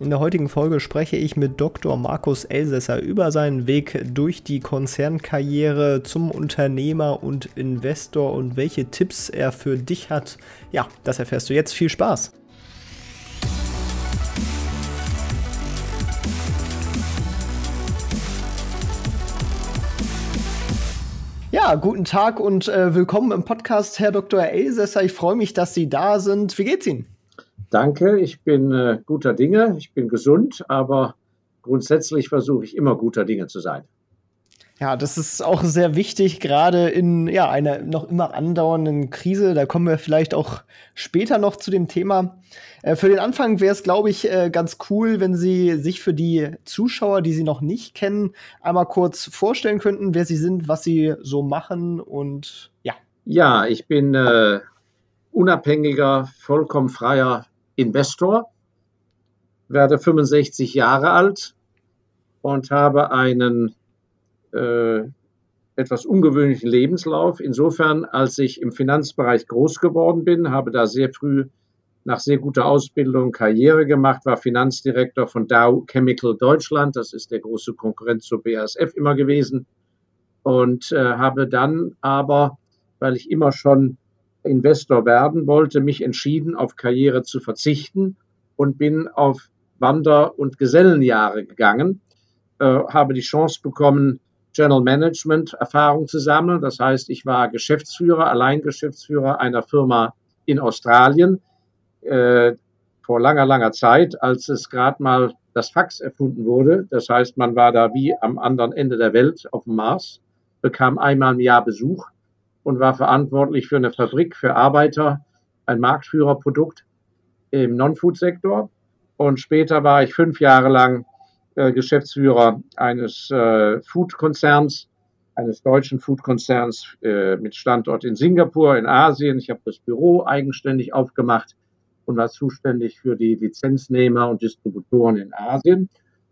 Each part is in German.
In der heutigen Folge spreche ich mit Dr. Markus Elsässer über seinen Weg durch die Konzernkarriere zum Unternehmer und Investor und welche Tipps er für dich hat. Ja, das erfährst du jetzt. Viel Spaß! Ja, guten Tag und äh, willkommen im Podcast, Herr Dr. Elsässer. Ich freue mich, dass Sie da sind. Wie geht's Ihnen? Danke, ich bin äh, guter Dinge, ich bin gesund, aber grundsätzlich versuche ich immer guter Dinge zu sein. Ja, das ist auch sehr wichtig, gerade in ja, einer noch immer andauernden Krise. Da kommen wir vielleicht auch später noch zu dem Thema. Äh, für den Anfang wäre es, glaube ich, äh, ganz cool, wenn Sie sich für die Zuschauer, die Sie noch nicht kennen, einmal kurz vorstellen könnten, wer Sie sind, was Sie so machen und ja. Ja, ich bin äh, unabhängiger, vollkommen freier Investor, werde 65 Jahre alt und habe einen äh, etwas ungewöhnlichen Lebenslauf. Insofern, als ich im Finanzbereich groß geworden bin, habe da sehr früh nach sehr guter Ausbildung Karriere gemacht, war Finanzdirektor von Dow Chemical Deutschland, das ist der große Konkurrent zur BASF immer gewesen, und äh, habe dann aber, weil ich immer schon Investor werden wollte, mich entschieden, auf Karriere zu verzichten und bin auf Wander- und Gesellenjahre gegangen, äh, habe die Chance bekommen, General Management Erfahrung zu sammeln. Das heißt, ich war Geschäftsführer, Alleingeschäftsführer einer Firma in Australien äh, vor langer, langer Zeit, als es gerade mal das Fax erfunden wurde. Das heißt, man war da wie am anderen Ende der Welt auf dem Mars, bekam einmal im Jahr Besuch und war verantwortlich für eine Fabrik für Arbeiter, ein Marktführerprodukt im Non-Food-Sektor. Und später war ich fünf Jahre lang äh, Geschäftsführer eines äh, Food-Konzerns, eines deutschen Food-Konzerns äh, mit Standort in Singapur, in Asien. Ich habe das Büro eigenständig aufgemacht und war zuständig für die Lizenznehmer und Distributoren in Asien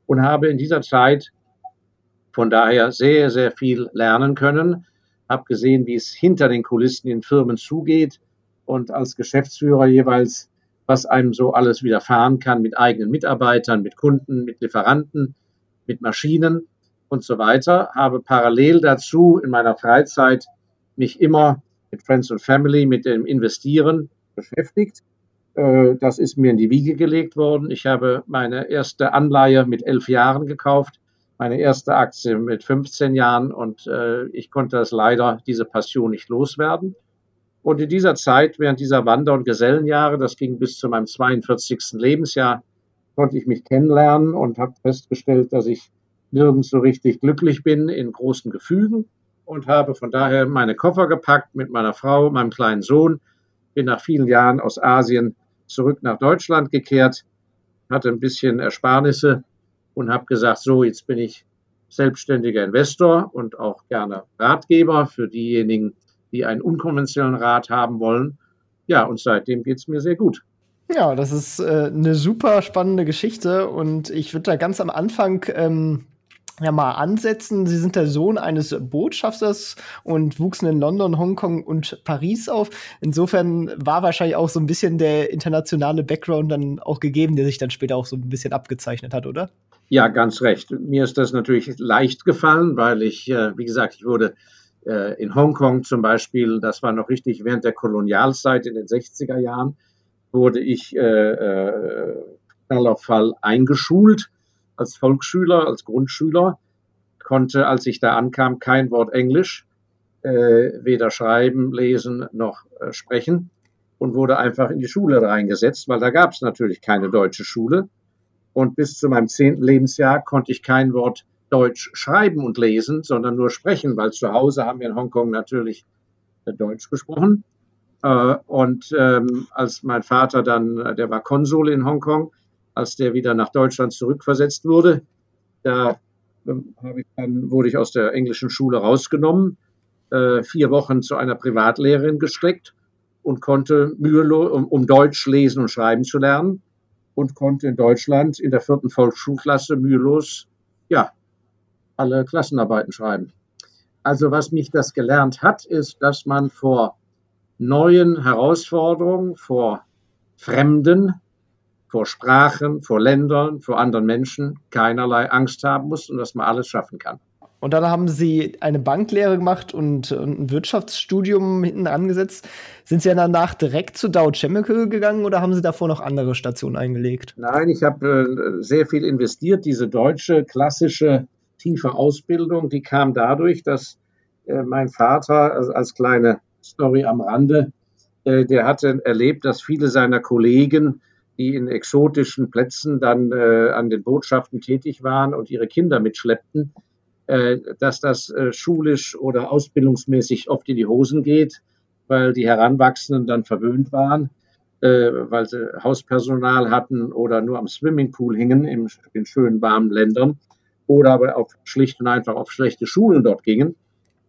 und habe in dieser Zeit von daher sehr, sehr viel lernen können habe gesehen, wie es hinter den Kulissen in Firmen zugeht und als Geschäftsführer jeweils, was einem so alles widerfahren kann mit eigenen Mitarbeitern, mit Kunden, mit Lieferanten, mit Maschinen und so weiter. Habe parallel dazu in meiner Freizeit mich immer mit Friends and Family, mit dem Investieren beschäftigt. Äh, das ist mir in die Wiege gelegt worden. Ich habe meine erste Anleihe mit elf Jahren gekauft meine erste Aktie mit 15 Jahren und äh, ich konnte das leider, diese Passion nicht loswerden. Und in dieser Zeit, während dieser Wander- und Gesellenjahre, das ging bis zu meinem 42. Lebensjahr, konnte ich mich kennenlernen und habe festgestellt, dass ich nirgends so richtig glücklich bin in großen Gefügen und habe von daher meine Koffer gepackt mit meiner Frau, meinem kleinen Sohn, bin nach vielen Jahren aus Asien zurück nach Deutschland gekehrt, hatte ein bisschen Ersparnisse und habe gesagt, so, jetzt bin ich selbstständiger Investor und auch gerne Ratgeber für diejenigen, die einen unkonventionellen Rat haben wollen. Ja, und seitdem geht es mir sehr gut. Ja, das ist äh, eine super spannende Geschichte und ich würde da ganz am Anfang ähm, ja mal ansetzen. Sie sind der Sohn eines Botschafters und wuchsen in London, Hongkong und Paris auf. Insofern war wahrscheinlich auch so ein bisschen der internationale Background dann auch gegeben, der sich dann später auch so ein bisschen abgezeichnet hat, oder? Ja, ganz recht. Mir ist das natürlich leicht gefallen, weil ich, äh, wie gesagt, ich wurde äh, in Hongkong zum Beispiel, das war noch richtig während der Kolonialzeit in den 60er Jahren, wurde ich äh, äh, Fall auf Fall eingeschult als Volksschüler, als Grundschüler, konnte, als ich da ankam, kein Wort Englisch, äh, weder schreiben, lesen noch äh, sprechen und wurde einfach in die Schule reingesetzt, weil da gab es natürlich keine deutsche Schule. Und bis zu meinem zehnten Lebensjahr konnte ich kein Wort Deutsch schreiben und lesen, sondern nur sprechen, weil zu Hause haben wir in Hongkong natürlich äh, Deutsch gesprochen. Äh, und ähm, als mein Vater dann, äh, der war Konsul in Hongkong, als der wieder nach Deutschland zurückversetzt wurde, da ähm, ich dann, wurde ich aus der englischen Schule rausgenommen, vier Wochen zu einer Privatlehrerin gesteckt und konnte mühelos, um, um Deutsch lesen und schreiben zu lernen und konnte in Deutschland in der vierten Volksschulklasse mühelos, ja, alle Klassenarbeiten schreiben. Also was mich das gelernt hat, ist, dass man vor neuen Herausforderungen, vor Fremden, vor Sprachen, vor Ländern, vor anderen Menschen keinerlei Angst haben muss und dass man alles schaffen kann. Und dann haben Sie eine Banklehre gemacht und, ein Wirtschaftsstudium hinten angesetzt. Sind Sie danach direkt zu Dow Chemical gegangen oder haben Sie davor noch andere Stationen eingelegt? Nein, ich habe äh, sehr viel investiert. Diese deutsche klassische tiefe Ausbildung, die kam dadurch, dass äh, mein Vater also als kleine Story am Rande, äh, der hatte erlebt, dass viele seiner Kollegen, die in exotischen Plätzen dann äh, an den Botschaften tätig waren und ihre Kinder mitschleppten, dass das äh, schulisch oder ausbildungsmäßig oft in die Hosen geht, weil die Heranwachsenden dann verwöhnt waren, äh, weil sie Hauspersonal hatten oder nur am Swimmingpool hingen in, in schönen warmen Ländern oder aber auf schlicht und einfach auf schlechte Schulen dort gingen,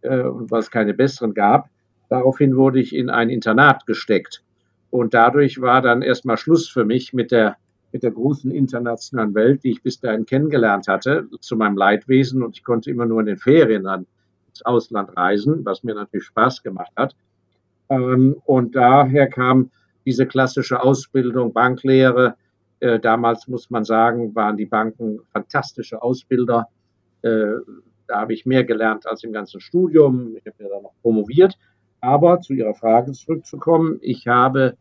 äh, weil es keine besseren gab. Daraufhin wurde ich in ein Internat gesteckt. Und dadurch war dann erstmal Schluss für mich mit der mit der großen internationalen Welt, die ich bis dahin kennengelernt hatte, zu meinem Leidwesen. Und ich konnte immer nur in den Ferien dann ins Ausland reisen, was mir natürlich Spaß gemacht hat. Ähm, und daher kam diese klassische Ausbildung, Banklehre. Äh, damals muss man sagen, waren die Banken fantastische Ausbilder. Äh, da habe ich mehr gelernt als im ganzen Studium. Ich habe ja dann noch promoviert. Aber zu Ihrer Frage zurückzukommen, ich habe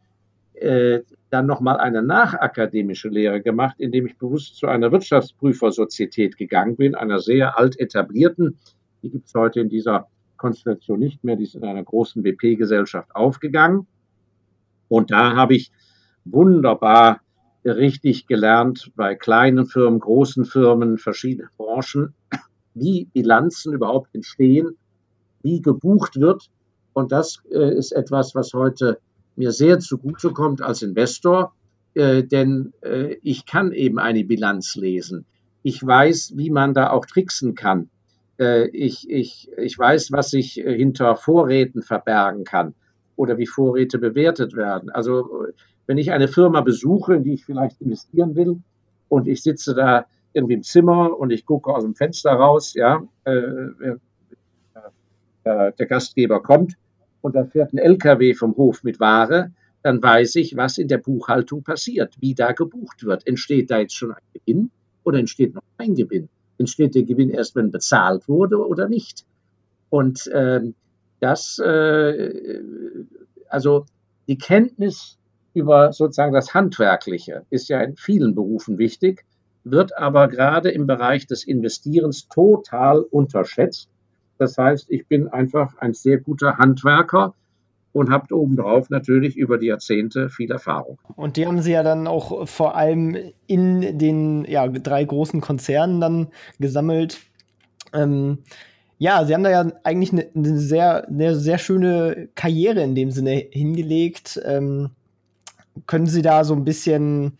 äh, dann nochmal eine nachakademische Lehre gemacht, indem ich bewusst zu einer Wirtschaftsprüfersozietät gegangen bin, einer sehr alt etablierten. Die gibt es heute in dieser Konstellation nicht mehr. Die ist in einer großen BP-Gesellschaft aufgegangen. Und da habe ich wunderbar richtig gelernt bei kleinen Firmen, großen Firmen, verschiedenen Branchen, wie Bilanzen überhaupt entstehen, wie gebucht wird. Und das äh, ist etwas, was heute mir sehr zugutekommt als Investor, äh, denn äh, ich kann eben eine Bilanz lesen. Ich weiß, wie man da auch tricksen kann. Äh, ich, ich, ich weiß, was sich äh, hinter Vorräten verbergen kann oder wie Vorräte bewertet werden. Also wenn ich eine Firma besuche, in die ich vielleicht investieren will und ich sitze da irgendwie im Zimmer und ich gucke aus dem Fenster raus, ja, äh, äh, der Gastgeber kommt, und da fährt ein LKW vom Hof mit Ware, dann weiß ich, was in der Buchhaltung passiert, wie da gebucht wird. Entsteht da jetzt schon ein Gewinn oder entsteht noch kein Gewinn? Entsteht der Gewinn erst, wenn bezahlt wurde oder nicht? Und ähm, das, äh, also die Kenntnis über sozusagen das Handwerkliche ist ja in vielen Berufen wichtig, wird aber gerade im Bereich des Investierens total unterschätzt. Das heißt, ich bin einfach ein sehr guter Handwerker und habe obendrauf natürlich über die Jahrzehnte viel Erfahrung. Und die haben Sie ja dann auch vor allem in den ja, drei großen Konzernen dann gesammelt. Ähm, ja, Sie haben da ja eigentlich eine, eine, sehr, eine sehr schöne Karriere in dem Sinne hingelegt. Ähm, können Sie da so ein bisschen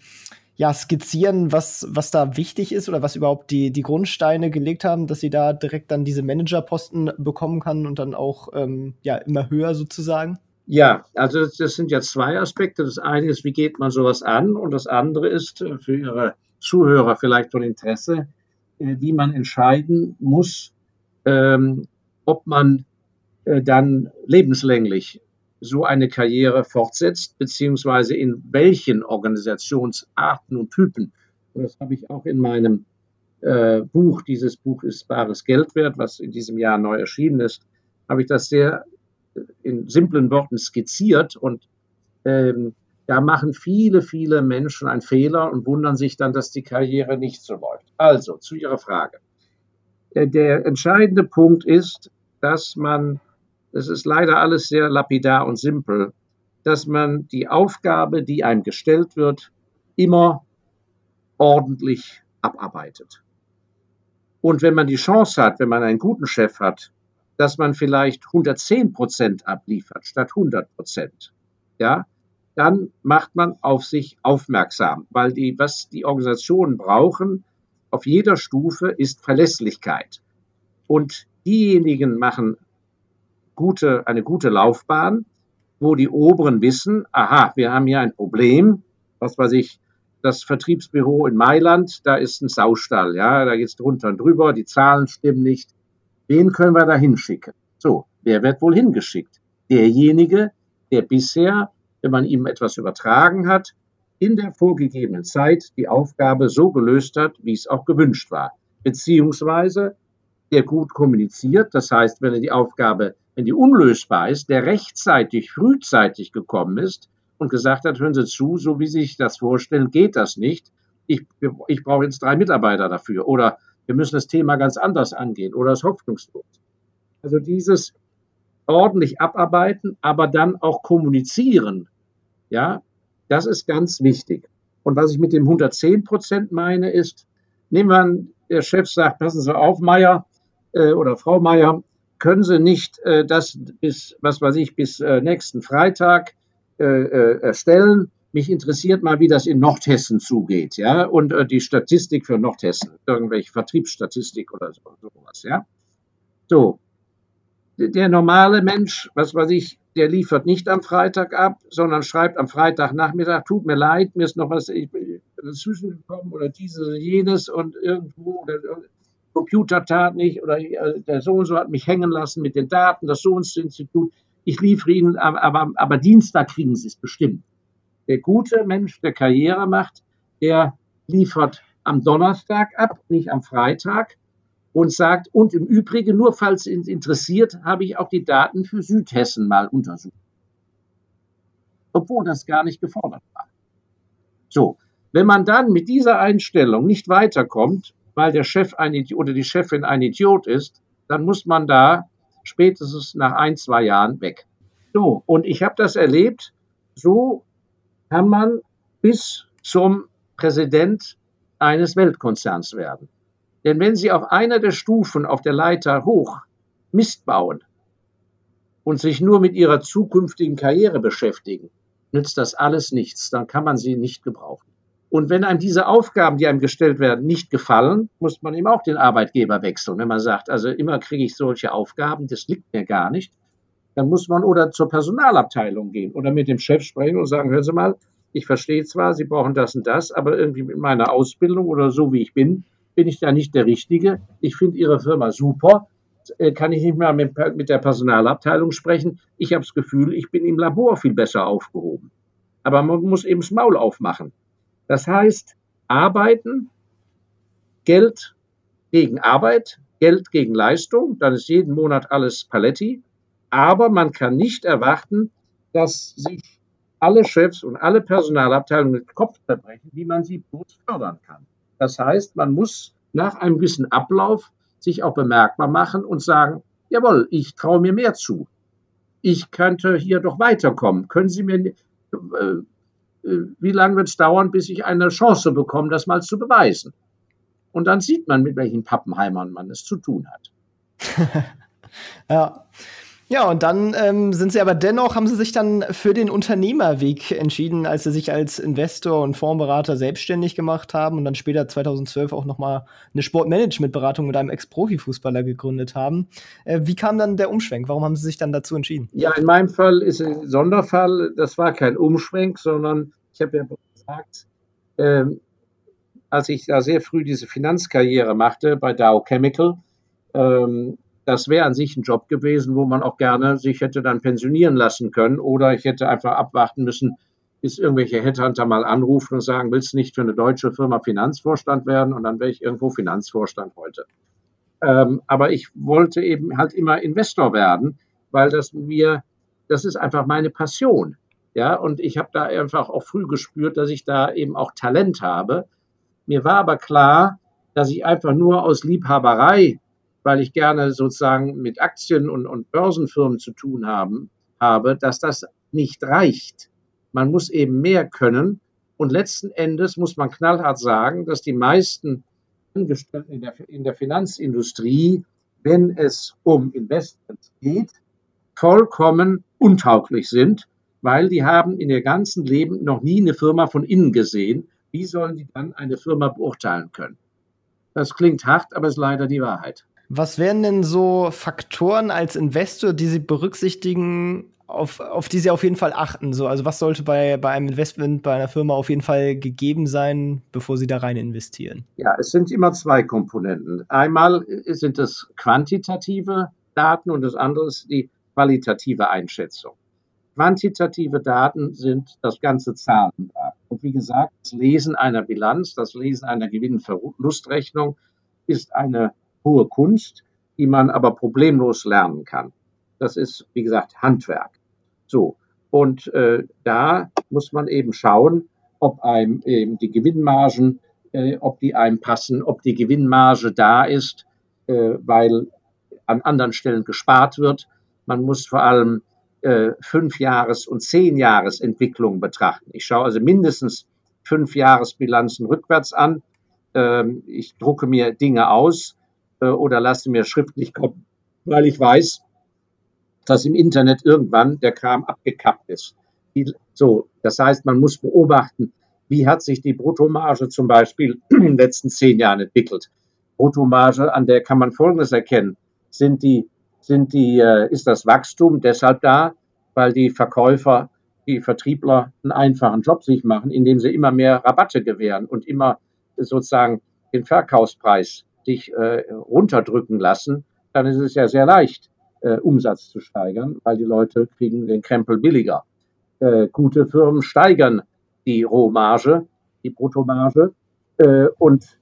ja, skizzieren, was, was da wichtig ist oder was überhaupt die, die Grundsteine gelegt haben, dass sie da direkt dann diese Managerposten bekommen kann und dann auch ähm, ja, immer höher sozusagen? Ja, also das sind ja zwei Aspekte. Das eine ist, wie geht man sowas an? Und das andere ist äh, für Ihre Zuhörer vielleicht von Interesse, äh, wie man entscheiden muss, ähm, ob man äh, dann lebenslänglich so eine Karriere fortsetzt, beziehungsweise in welchen Organisationsarten und Typen. Und das habe ich auch in meinem äh, Buch, dieses Buch ist bares Geld wert, was in diesem Jahr neu erschienen ist, habe ich das sehr äh, in simplen Worten skizziert und ähm, da machen viele, viele Menschen einen Fehler und wundern sich dann, dass die Karriere nicht so läuft. Also zu Ihrer Frage. Äh, der entscheidende Punkt ist, dass man das ist leider alles sehr lapidar und simpel, dass man die Aufgabe, die einem gestellt wird, immer ordentlich abarbeitet. Und wenn man die Chance hat, wenn man einen guten Chef hat, dass man vielleicht 110 Prozent abliefert statt 100 Prozent, ja, dann macht man auf sich aufmerksam, weil die, was die Organisationen brauchen, auf jeder Stufe ist Verlässlichkeit. Und diejenigen machen gute, eine gute Laufbahn, wo die Oberen wissen, aha, wir haben hier ein Problem, was weiß ich, das Vertriebsbüro in Mailand, da ist ein Saustall, ja, da geht's drunter und drüber, die Zahlen stimmen nicht. Wen können wir da hinschicken? So, wer wird wohl hingeschickt? Derjenige, der bisher, wenn man ihm etwas übertragen hat, in der vorgegebenen Zeit die Aufgabe so gelöst hat, wie es auch gewünscht war. Beziehungsweise der gut kommuniziert, das heißt, wenn er die Aufgabe, wenn die unlösbar ist, der rechtzeitig, frühzeitig gekommen ist und gesagt hat, hören Sie zu, so wie Sie sich das vorstellen, geht das nicht. Ich, ich brauche jetzt drei Mitarbeiter dafür oder wir müssen das Thema ganz anders angehen oder es hoffnungslos. Also dieses ordentlich abarbeiten, aber dann auch kommunizieren, ja, das ist ganz wichtig. Und was ich mit dem 110 Prozent meine, ist, nehmen wir an, der Chef sagt, passen Sie auf, Meier äh, oder Frau Meier, können Sie nicht äh, das bis, was weiß ich, bis äh, nächsten Freitag äh, äh, erstellen? Mich interessiert mal, wie das in Nordhessen zugeht, ja, und äh, die Statistik für Nordhessen, irgendwelche Vertriebsstatistik oder so, sowas, ja. So, der normale Mensch, was weiß ich, der liefert nicht am Freitag ab, sondern schreibt am Freitagnachmittag, tut mir leid, mir ist noch was dazwischen gekommen oder dieses oder jenes und irgendwo oder Computer tat nicht oder äh, der so und so hat mich hängen lassen mit den Daten, das so und Institut. Ich liefere Ihnen, aber, aber, aber Dienstag kriegen Sie es bestimmt. Der gute Mensch, der Karriere macht, der liefert am Donnerstag ab, nicht am Freitag und sagt, und im Übrigen, nur falls es interessiert, habe ich auch die Daten für Südhessen mal untersucht. Obwohl das gar nicht gefordert war. So, wenn man dann mit dieser Einstellung nicht weiterkommt, weil der Chef ein Idiot oder die Chefin ein Idiot ist, dann muss man da spätestens nach ein, zwei Jahren weg. So, und ich habe das erlebt, so kann man bis zum Präsident eines Weltkonzerns werden. Denn wenn Sie auf einer der Stufen auf der Leiter hoch Mist bauen und sich nur mit Ihrer zukünftigen Karriere beschäftigen, nützt das alles nichts. Dann kann man sie nicht gebrauchen. Und wenn einem diese Aufgaben, die einem gestellt werden, nicht gefallen, muss man eben auch den Arbeitgeber wechseln. Wenn man sagt, also immer kriege ich solche Aufgaben, das liegt mir gar nicht, dann muss man oder zur Personalabteilung gehen oder mit dem Chef sprechen und sagen, hören Sie mal, ich verstehe zwar, Sie brauchen das und das, aber irgendwie mit meiner Ausbildung oder so wie ich bin, bin ich da nicht der Richtige. Ich finde Ihre Firma super. Äh, kann ich nicht mehr mit, mit der Personalabteilung sprechen. Ich habe das Gefühl, ich bin im Labor viel besser aufgehoben. Aber man muss eben das Maul aufmachen. Das heißt, arbeiten, Geld gegen Arbeit, Geld gegen Leistung, dann ist jeden Monat alles Paletti. Aber man kann nicht erwarten, dass sich alle Chefs und alle Personalabteilungen den Kopf zerbrechen, wie man sie bloß fördern kann. Das heißt, man muss nach einem gewissen Ablauf sich auch bemerkbar machen und sagen, jawohl, ich traue mir mehr zu. Ich könnte hier doch weiterkommen. Können Sie mir, äh wie lange wird es dauern, bis ich eine Chance bekomme, das mal zu beweisen? Und dann sieht man, mit welchen Pappenheimern man es zu tun hat. ja. Ja, und dann ähm, sind sie aber dennoch, haben sie sich dann für den Unternehmerweg entschieden, als sie sich als Investor und Fondsberater selbstständig gemacht haben und dann später 2012 auch nochmal eine Sportmanagementberatung mit einem Ex-Profifußballer gegründet haben. Äh, wie kam dann der Umschwenk? Warum haben sie sich dann dazu entschieden? Ja, in meinem Fall ist ein Sonderfall. Das war kein Umschwenk, sondern ich habe ja gesagt, äh, als ich da sehr früh diese Finanzkarriere machte bei Dow Chemical, ähm, das wäre an sich ein Job gewesen, wo man auch gerne sich hätte dann pensionieren lassen können oder ich hätte einfach abwarten müssen, bis irgendwelche Headhunter mal anrufen und sagen, willst du nicht für eine deutsche Firma Finanzvorstand werden? Und dann wäre ich irgendwo Finanzvorstand heute. Ähm, aber ich wollte eben halt immer Investor werden, weil das mir, das ist einfach meine Passion. Ja, und ich habe da einfach auch früh gespürt, dass ich da eben auch Talent habe. Mir war aber klar, dass ich einfach nur aus Liebhaberei weil ich gerne sozusagen mit Aktien und, und Börsenfirmen zu tun haben, habe, dass das nicht reicht. Man muss eben mehr können. Und letzten Endes muss man knallhart sagen, dass die meisten Angestellten in der, in der Finanzindustrie, wenn es um Investments geht, vollkommen untauglich sind, weil die haben in ihr ganzen Leben noch nie eine Firma von innen gesehen. Wie sollen die dann eine Firma beurteilen können? Das klingt hart, aber ist leider die Wahrheit. Was wären denn so Faktoren als Investor, die Sie berücksichtigen, auf, auf die Sie auf jeden Fall achten? So, also was sollte bei, bei einem Investment bei einer Firma auf jeden Fall gegeben sein, bevor Sie da rein investieren? Ja, es sind immer zwei Komponenten. Einmal sind es quantitative Daten und das andere ist die qualitative Einschätzung. Quantitative Daten sind das ganze Zahlenwerk. Und wie gesagt, das Lesen einer Bilanz, das Lesen einer Gewinn-Verlustrechnung ist eine hohe Kunst, die man aber problemlos lernen kann. Das ist, wie gesagt, Handwerk. So. Und äh, da muss man eben schauen, ob einem eben die Gewinnmargen, äh, ob die einem passen, ob die Gewinnmarge da ist, äh, weil an anderen Stellen gespart wird. Man muss vor allem äh, fünf Jahres- und zehn Jahresentwicklungen betrachten. Ich schaue also mindestens fünf Jahresbilanzen rückwärts an. Ähm, ich drucke mir Dinge aus äh, oder lasse mir schriftlich kommen, weil ich weiß, dass im Internet irgendwann der Kram abgekappt ist. So, das heißt, man muss beobachten, wie hat sich die Bruttomarge zum Beispiel in den letzten zehn Jahren entwickelt. Bruttomarge, an der kann man Folgendes erkennen. Sind die, sind die, äh, ist das Wachstum deshalb da, weil die Verkäufer, die Vertriebler einen einfachen Job sich machen, indem sie immer mehr Rabatte gewähren und immer sozusagen den Verkaufspreis sich äh, runterdrücken lassen, dann ist es ja sehr leicht, äh, Umsatz zu steigern, weil die Leute kriegen den Krempel billiger. Äh, gute Firmen steigern die Rohmarge, die Bruttomarge äh, und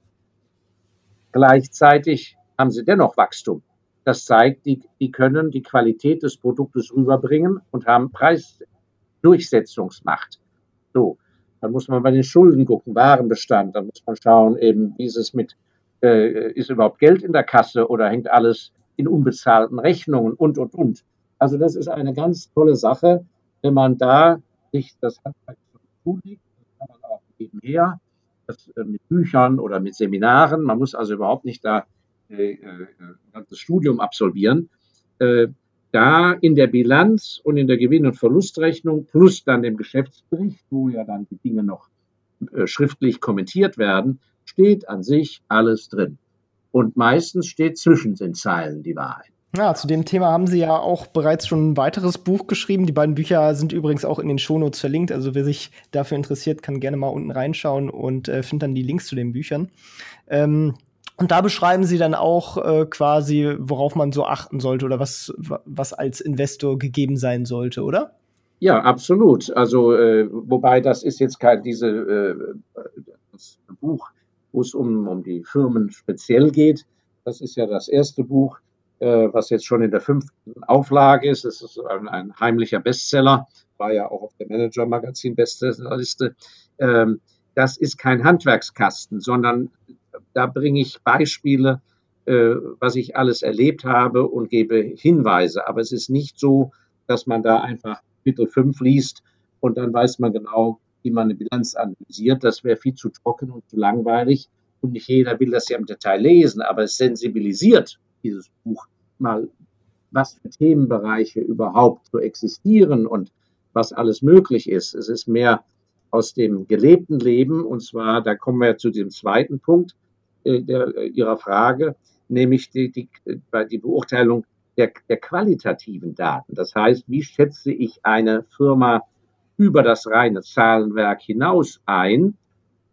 gleichzeitig haben sie dennoch Wachstum. Das zeigt, die, die können die Qualität des Produktes rüberbringen und haben Preisdurchsetzungsmacht. So, dann muss man bei den Schulden gucken, Warenbestand, dann muss man schauen, eben, wie ist es mit, äh, ist überhaupt Geld in der Kasse oder hängt alles in unbezahlten Rechnungen und, und, und. Also das ist eine ganz tolle Sache, wenn man da sich das Handwerk zulegt, kann man auch nebenher, das, äh, mit Büchern oder mit Seminaren, man muss also überhaupt nicht da äh, äh, ein ganzes Studium absolvieren, äh, da in der Bilanz und in der Gewinn- und Verlustrechnung plus dann dem Geschäftsbericht, wo ja dann die Dinge noch äh, schriftlich kommentiert werden, steht an sich alles drin. Und meistens steht zwischen den Zeilen die Wahrheit. Ja, zu dem Thema haben Sie ja auch bereits schon ein weiteres Buch geschrieben. Die beiden Bücher sind übrigens auch in den Shownotes verlinkt. Also wer sich dafür interessiert, kann gerne mal unten reinschauen und äh, findet dann die Links zu den Büchern. Ähm, und da beschreiben Sie dann auch äh, quasi, worauf man so achten sollte oder was, was als Investor gegeben sein sollte, oder? Ja, absolut. Also, äh, wobei das ist jetzt kein, diese, äh, das Buch wo es um, um die Firmen speziell geht. Das ist ja das erste Buch, äh, was jetzt schon in der fünften Auflage ist. Es ist ein, ein, heimlicher Bestseller, war ja auch auf der Manager-Magazin-Bestsellerliste. Ähm, das ist kein Handwerkskasten, sondern da bringe ich Beispiele, äh, was ich alles erlebt habe und gebe Hinweise. Aber es ist nicht so, dass man da einfach Kapitel 5 liest und dann weiß man genau, wie man eine Bilanz analysiert. Das wäre viel zu trocken und zu langweilig. Und nicht jeder will das ja im Detail lesen, aber es sensibilisiert dieses Buch mal, was für Themenbereiche überhaupt so existieren und was alles möglich ist. Es ist mehr aus dem gelebten Leben und zwar, da kommen wir zu dem zweiten Punkt äh, der, äh, Ihrer Frage, nämlich die, die, die Beurteilung der, der qualitativen Daten. Das heißt, wie schätze ich eine Firma über das reine Zahlenwerk hinaus ein.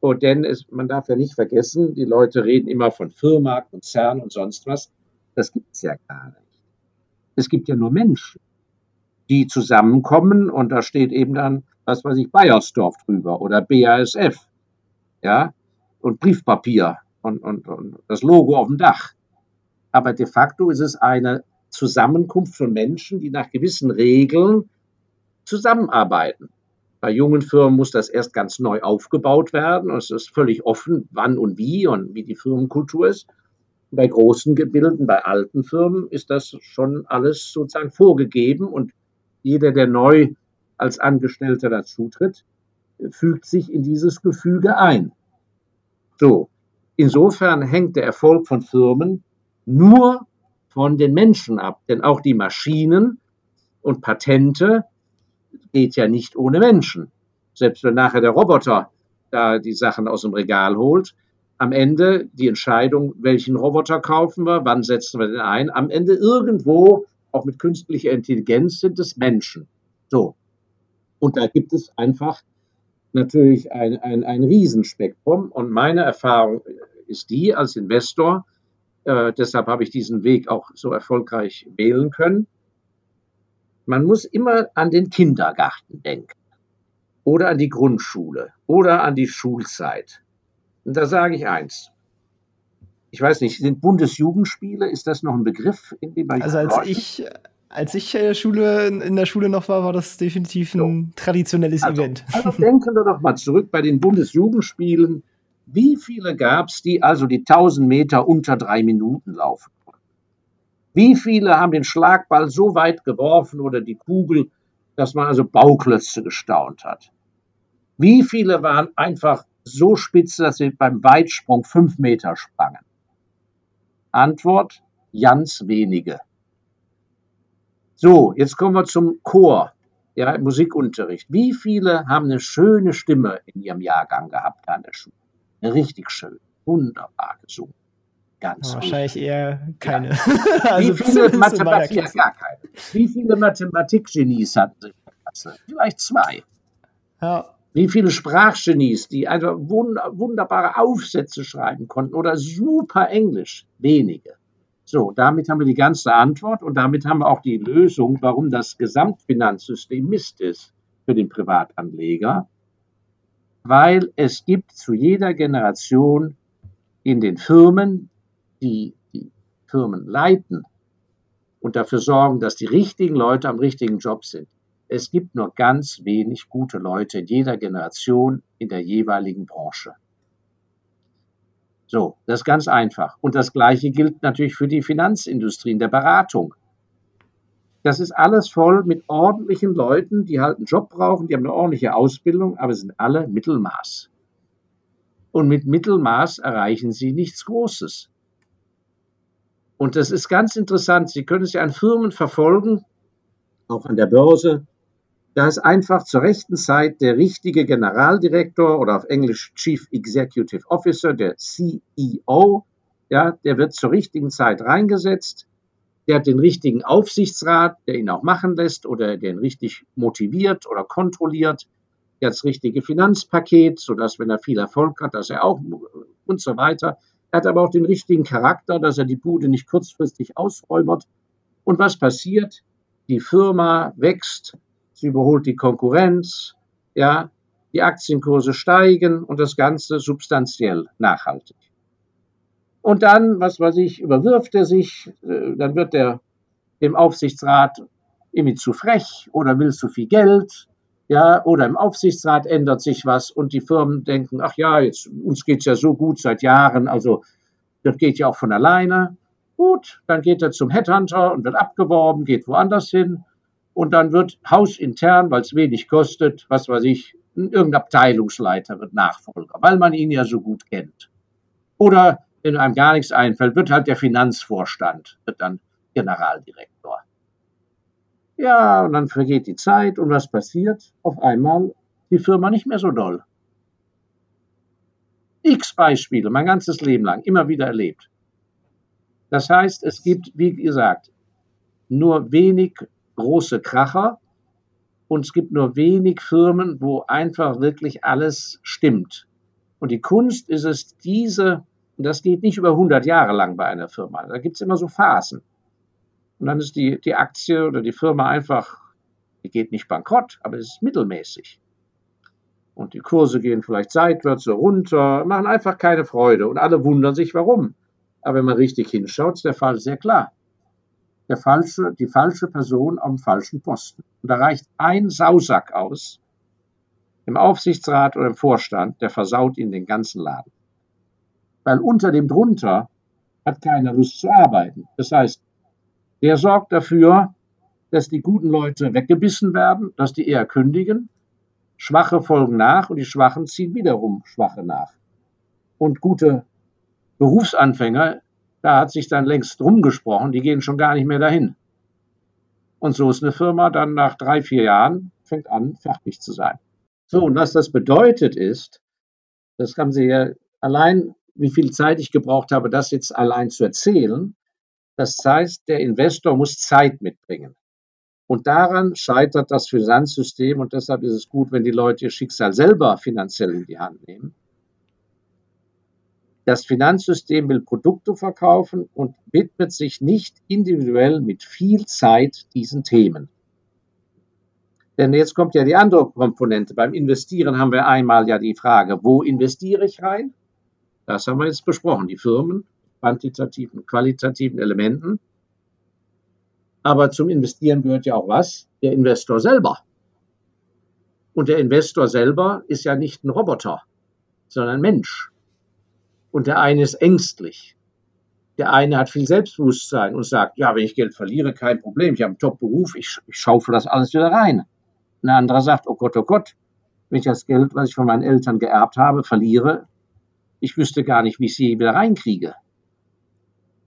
Und denn es, man darf ja nicht vergessen, die Leute reden immer von Firma, Konzern und sonst was. Das gibt es ja gar nicht. Es gibt ja nur Menschen, die zusammenkommen und da steht eben dann, was weiß ich, Bayersdorf drüber oder BASF. Ja, und Briefpapier und, und, und das Logo auf dem Dach. Aber de facto ist es eine Zusammenkunft von Menschen, die nach gewissen Regeln zusammenarbeiten. Bei jungen Firmen muss das erst ganz neu aufgebaut werden. Es ist völlig offen, wann und wie und wie die Firmenkultur ist. Bei großen Gebilden, bei alten Firmen ist das schon alles sozusagen vorgegeben und jeder, der neu als Angestellter dazutritt, fügt sich in dieses Gefüge ein. So. Insofern hängt der Erfolg von Firmen nur von den Menschen ab, denn auch die Maschinen und Patente geht ja nicht ohne Menschen. Selbst wenn nachher der Roboter da die Sachen aus dem Regal holt, am Ende die Entscheidung, welchen Roboter kaufen wir, wann setzen wir den ein, am Ende irgendwo, auch mit künstlicher Intelligenz, sind es Menschen. So. Und da gibt es einfach natürlich ein, ein, ein Riesenspektrum. Und meine Erfahrung ist die als Investor, äh, deshalb habe ich diesen Weg auch so erfolgreich wählen können. Man muss immer an den Kindergarten denken oder an die Grundschule oder an die Schulzeit. Und da sage ich eins. Ich weiß nicht, sind Bundesjugendspiele, ist das noch ein Begriff? In dem also als ich, als ich in der, Schule, in der Schule noch war, war das definitiv ein so. traditionelles also, Event. Also denken wir doch mal zurück bei den Bundesjugendspielen. Wie viele gab es, die also die 1000 Meter unter drei Minuten laufen? Wie viele haben den Schlagball so weit geworfen oder die Kugel, dass man also Bauklötze gestaunt hat? Wie viele waren einfach so spitze, dass sie beim Weitsprung fünf Meter sprangen? Antwort, ganz wenige. So, jetzt kommen wir zum Chor, ja, Musikunterricht. Wie viele haben eine schöne Stimme in ihrem Jahrgang gehabt an der Schule? Richtig schön, wunderbar gesungen. Ganz Wahrscheinlich eher keine. Ja. also Wie viele Mathematik, ja, gar keine. Wie viele Mathematikgenies hatten sie in der Klasse? Vielleicht zwei. Ja. Wie viele Sprachgenies, die einfach wunderbare Aufsätze schreiben konnten oder super Englisch? Wenige. So, damit haben wir die ganze Antwort und damit haben wir auch die Lösung, warum das Gesamtfinanzsystem Mist ist für den Privatanleger weil es gibt zu jeder Generation in den Firmen, die die Firmen leiten und dafür sorgen, dass die richtigen Leute am richtigen Job sind. Es gibt nur ganz wenig gute Leute in jeder Generation in der jeweiligen Branche. So, das ist ganz einfach. Und das Gleiche gilt natürlich für die Finanzindustrie in der Beratung. Das ist alles voll mit ordentlichen Leuten, die halt einen Job brauchen, die haben eine ordentliche Ausbildung, aber sind alle Mittelmaß. Und mit Mittelmaß erreichen sie nichts Großes. Und das ist ganz interessant. Sie können es ja an Firmen verfolgen, auch an der Börse. Da ist einfach zur rechten Zeit der richtige Generaldirektor oder auf Englisch Chief Executive Officer, der CEO, ja, der wird zur richtigen Zeit reingesetzt der hat den richtigen Aufsichtsrat, der ihn auch machen lässt oder der ihn richtig motiviert oder kontrolliert. Der hat das richtige Finanzpaket, sodass, wenn er viel Erfolg hat, dass er auch und so weiter. Er hat aber auch den richtigen Charakter, dass er die Bude nicht kurzfristig ausräubert. Und was passiert? Die Firma wächst, sie überholt die Konkurrenz, ja, die Aktienkurse steigen und das Ganze substanziell nachhaltig. Und dann, was weiß ich, überwirft er sich, äh, dann wird er dem Aufsichtsrat irgendwie zu frech oder will zu viel Geld, ja, oder im Aufsichtsrat ändert sich was und die Firmen denken, ach ja, jetzt, uns geht's ja so gut seit Jahren, also das geht ja auch von alleine. Gut, dann geht er zum Headhunter und wird abgeworben, geht woanders hin und dann wird hausintern, weil es wenig kostet, was weiß ich, irgendein Abteilungsleiter wird Nachfolger, weil man ihn ja so gut kennt. Oder wenn einem gar nichts einfällt, wird halt der Finanzvorstand, wird dann Generaldirektor. Ja, und dann vergeht die Zeit und was passiert? Auf einmal die Firma nicht mehr so doll. X Beispiele, mein ganzes Leben lang, immer wieder erlebt. Das heißt, es gibt, wie gesagt, nur wenig große Kracher und es gibt nur wenig Firmen, wo einfach wirklich alles stimmt. Und die Kunst ist es, diese und das geht nicht über 100 Jahre lang bei einer Firma. Da gibt es immer so Phasen. Und dann ist die, die Aktie oder die Firma einfach, die geht nicht bankrott, aber es ist mittelmäßig. Und die Kurse gehen vielleicht seitwärts so runter, machen einfach keine Freude. Und alle wundern sich, warum. Aber wenn man richtig hinschaut, ist der Fall sehr klar. Der falsche, die falsche Person am falschen Posten. Und da reicht ein Sausack aus, im Aufsichtsrat oder im Vorstand, der versaut ihnen den ganzen Laden weil unter dem drunter hat keiner Lust zu arbeiten. Das heißt, der sorgt dafür, dass die guten Leute weggebissen werden, dass die eher kündigen. Schwache folgen nach und die Schwachen ziehen wiederum Schwache nach. Und gute Berufsanfänger, da hat sich dann längst rumgesprochen, die gehen schon gar nicht mehr dahin. Und so ist eine Firma dann nach drei, vier Jahren, fängt an, fertig zu sein. So, und was das bedeutet ist, das haben Sie ja allein wie viel Zeit ich gebraucht habe, das jetzt allein zu erzählen. Das heißt, der Investor muss Zeit mitbringen. Und daran scheitert das Finanzsystem und deshalb ist es gut, wenn die Leute ihr Schicksal selber finanziell in die Hand nehmen. Das Finanzsystem will Produkte verkaufen und widmet sich nicht individuell mit viel Zeit diesen Themen. Denn jetzt kommt ja die andere Komponente. Beim Investieren haben wir einmal ja die Frage, wo investiere ich rein? Das haben wir jetzt besprochen, die Firmen, quantitativen, qualitativen Elementen. Aber zum Investieren gehört ja auch was? Der Investor selber. Und der Investor selber ist ja nicht ein Roboter, sondern ein Mensch. Und der eine ist ängstlich. Der eine hat viel Selbstbewusstsein und sagt, ja, wenn ich Geld verliere, kein Problem, ich habe einen Top-Beruf, ich, ich schaufel das alles wieder rein. Ein anderer sagt, oh Gott, oh Gott, wenn ich das Geld, was ich von meinen Eltern geerbt habe, verliere, ich wüsste gar nicht, wie ich sie wieder reinkriege.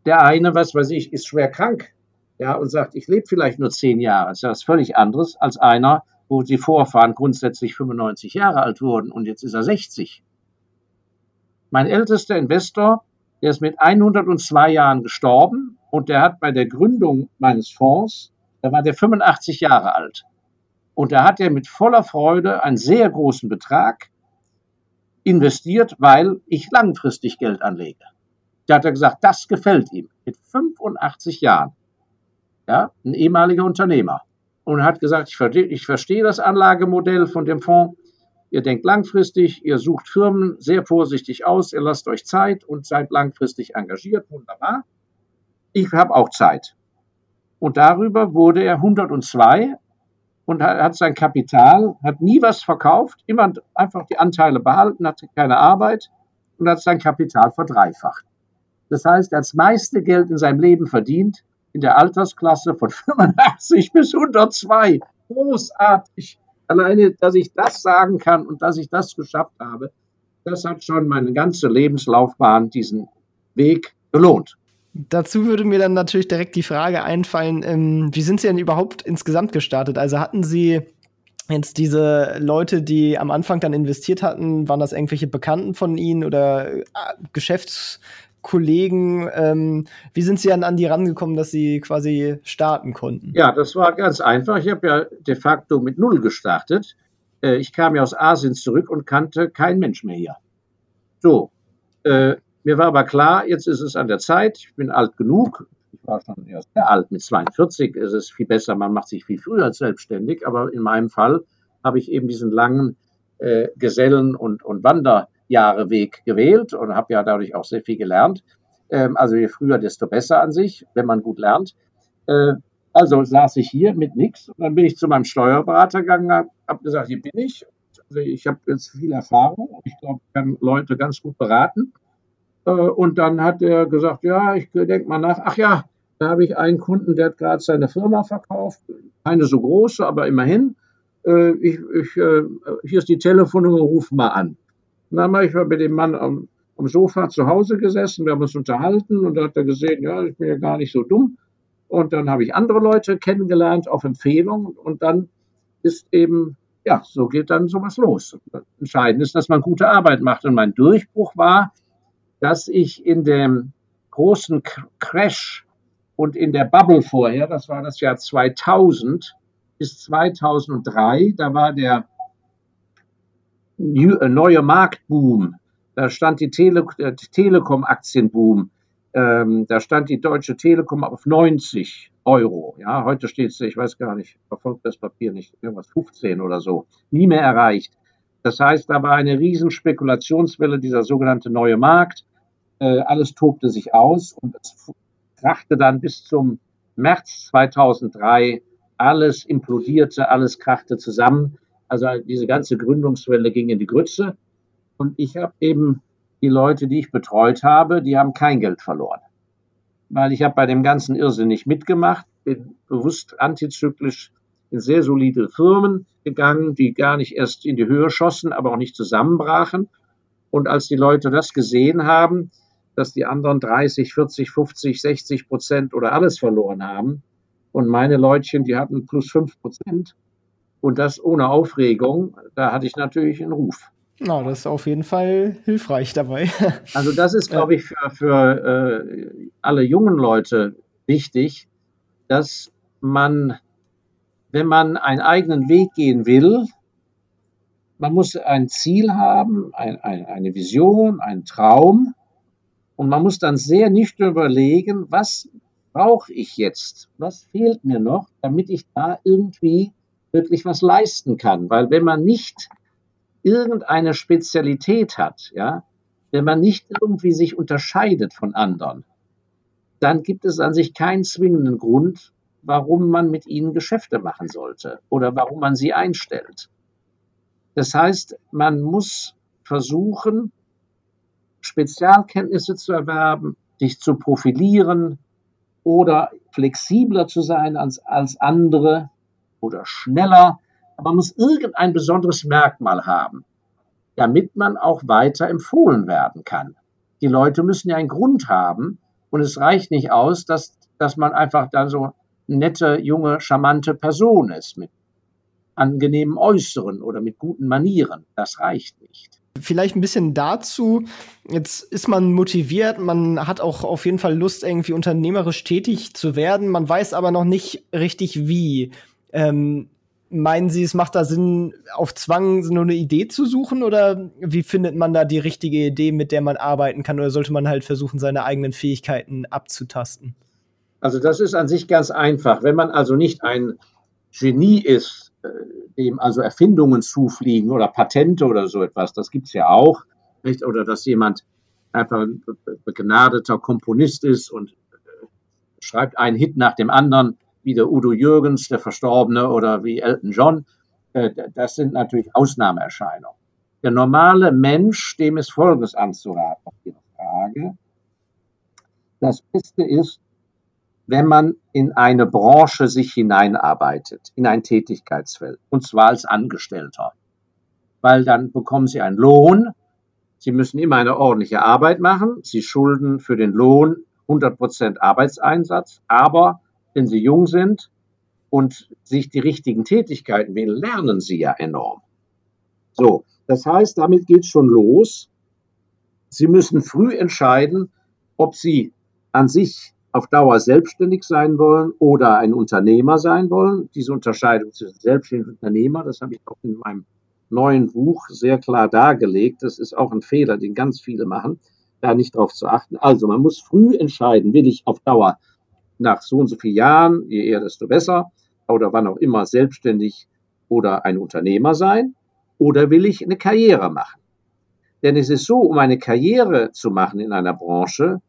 Der eine, was weiß ich, ist schwer krank, ja, und sagt, ich lebe vielleicht nur zehn Jahre. Das ist was völlig anderes als einer, wo die Vorfahren grundsätzlich 95 Jahre alt wurden und jetzt ist er 60. Mein ältester Investor, der ist mit 102 Jahren gestorben und der hat bei der Gründung meines Fonds, da war der 85 Jahre alt. Und da hat er mit voller Freude einen sehr großen Betrag investiert, weil ich langfristig Geld anlege. Da hat er gesagt, das gefällt ihm. Mit 85 Jahren ja, ein ehemaliger Unternehmer, und hat gesagt, ich verstehe, ich verstehe das Anlagemodell von dem Fonds. Ihr denkt langfristig, ihr sucht Firmen sehr vorsichtig aus, ihr lasst euch Zeit und seid langfristig engagiert. Wunderbar. Ich habe auch Zeit. Und darüber wurde er 102 und hat sein Kapital, hat nie was verkauft, immer einfach die Anteile behalten, hatte keine Arbeit und hat sein Kapital verdreifacht. Das heißt, er hat das meiste Geld in seinem Leben verdient in der Altersklasse von 85 bis 102. Großartig. Alleine, dass ich das sagen kann und dass ich das geschafft habe, das hat schon meine ganze Lebenslaufbahn diesen Weg belohnt. Dazu würde mir dann natürlich direkt die Frage einfallen, ähm, wie sind Sie denn überhaupt insgesamt gestartet? Also hatten Sie jetzt diese Leute, die am Anfang dann investiert hatten, waren das irgendwelche Bekannten von Ihnen oder äh, Geschäfts Kollegen, ähm, wie sind Sie an, an die rangekommen, dass Sie quasi starten konnten? Ja, das war ganz einfach. Ich habe ja de facto mit Null gestartet. Äh, ich kam ja aus Asien zurück und kannte keinen Mensch mehr hier. So, äh, mir war aber klar, jetzt ist es an der Zeit. Ich bin alt genug. Ich war schon erst sehr alt, mit 42 ist es viel besser, man macht sich viel früher selbstständig. Aber in meinem Fall habe ich eben diesen langen äh, Gesellen- und, und Wander- Jahre Weg gewählt und habe ja dadurch auch sehr viel gelernt. Ähm, also je früher, desto besser an sich, wenn man gut lernt. Äh, also saß ich hier mit nichts und dann bin ich zu meinem Steuerberater gegangen, habe hab gesagt, hier bin ich. Also ich habe jetzt viel Erfahrung und ich glaube, ich kann Leute ganz gut beraten. Äh, und dann hat er gesagt, ja, ich denke mal nach, ach ja, da habe ich einen Kunden, der hat gerade seine Firma verkauft, keine so große, aber immerhin. Äh, ich, ich, äh, hier ist die Telefonnummer, ruf mal an. Und dann habe ich mal mit dem Mann am, am Sofa zu Hause gesessen, wir haben uns unterhalten und da hat er gesehen, ja, ich bin ja gar nicht so dumm. Und dann habe ich andere Leute kennengelernt auf Empfehlung und dann ist eben, ja, so geht dann sowas los. Entscheidend ist, dass man gute Arbeit macht. Und mein Durchbruch war, dass ich in dem großen Crash und in der Bubble vorher, das war das Jahr 2000 bis 2003, da war der äh, neuer Marktboom. Da stand die Tele äh, Telekom-Aktienboom. Ähm, da stand die Deutsche Telekom auf 90 Euro. Ja, heute steht es, ich weiß gar nicht, verfolgt das Papier nicht, irgendwas 15 oder so. Nie mehr erreicht. Das heißt, da war eine riesen Spekulationswelle, dieser sogenannte neue Markt. Äh, alles tobte sich aus und es krachte dann bis zum März 2003. Alles implodierte, alles krachte zusammen. Also diese ganze Gründungswelle ging in die Grütze. Und ich habe eben die Leute, die ich betreut habe, die haben kein Geld verloren. Weil ich habe bei dem ganzen Irrsinn nicht mitgemacht, bin bewusst antizyklisch in sehr solide Firmen gegangen, die gar nicht erst in die Höhe schossen, aber auch nicht zusammenbrachen. Und als die Leute das gesehen haben, dass die anderen 30, 40, 50, 60 Prozent oder alles verloren haben und meine Leutchen, die hatten plus 5 Prozent, und das ohne Aufregung, da hatte ich natürlich einen Ruf. Na, das ist auf jeden Fall hilfreich dabei. Also das ist, glaube ich, für, für äh, alle jungen Leute wichtig, dass man wenn man einen eigenen Weg gehen will, man muss ein Ziel haben, ein, ein, eine Vision, einen Traum. Und man muss dann sehr nüchtern überlegen, was brauche ich jetzt? Was fehlt mir noch, damit ich da irgendwie wirklich was leisten kann? Weil wenn man nicht irgendeine Spezialität hat, ja, wenn man nicht irgendwie sich unterscheidet von anderen, dann gibt es an sich keinen zwingenden Grund, warum man mit ihnen Geschäfte machen sollte oder warum man sie einstellt. Das heißt, man muss versuchen, Spezialkenntnisse zu erwerben, sich zu profilieren oder flexibler zu sein als, als andere oder schneller. Aber man muss irgendein besonderes Merkmal haben, damit man auch weiter empfohlen werden kann. Die Leute müssen ja einen Grund haben und es reicht nicht aus, dass, dass man einfach dann so nette, junge, charmante Person ist mit angenehmen Äußeren oder mit guten Manieren. Das reicht nicht. Vielleicht ein bisschen dazu. Jetzt ist man motiviert, man hat auch auf jeden Fall Lust, irgendwie unternehmerisch tätig zu werden. Man weiß aber noch nicht richtig wie. Ähm, meinen Sie, es macht da Sinn, auf Zwang nur eine Idee zu suchen oder wie findet man da die richtige Idee, mit der man arbeiten kann? Oder sollte man halt versuchen, seine eigenen Fähigkeiten abzutasten? Also das ist an sich ganz einfach. Wenn man also nicht ein Genie ist, äh, dem also Erfindungen zufliegen oder Patente oder so etwas, das gibt es ja auch, nicht? Oder dass jemand einfach ein begnadeter Komponist ist und äh, schreibt einen Hit nach dem anderen, wie der Udo Jürgens, der Verstorbene, oder wie Elton John. Äh, das sind natürlich Ausnahmeerscheinungen. Der normale Mensch, dem ist Folgendes anzuraten auf Ihre Frage. Das Beste ist, wenn man in eine Branche sich hineinarbeitet, in ein Tätigkeitsfeld, und zwar als Angestellter. Weil dann bekommen Sie einen Lohn, Sie müssen immer eine ordentliche Arbeit machen, Sie schulden für den Lohn 100% Arbeitseinsatz, aber wenn Sie jung sind und sich die richtigen Tätigkeiten wählen, lernen Sie ja enorm. So, das heißt, damit geht es schon los. Sie müssen früh entscheiden, ob Sie an sich auf Dauer selbstständig sein wollen oder ein Unternehmer sein wollen. Diese Unterscheidung zwischen selbstständig und Unternehmer, das habe ich auch in meinem neuen Buch sehr klar dargelegt. Das ist auch ein Fehler, den ganz viele machen, da nicht darauf zu achten. Also man muss früh entscheiden, will ich auf Dauer nach so und so vielen Jahren, je eher, desto besser, oder wann auch immer selbstständig oder ein Unternehmer sein, oder will ich eine Karriere machen? Denn es ist so, um eine Karriere zu machen in einer Branche,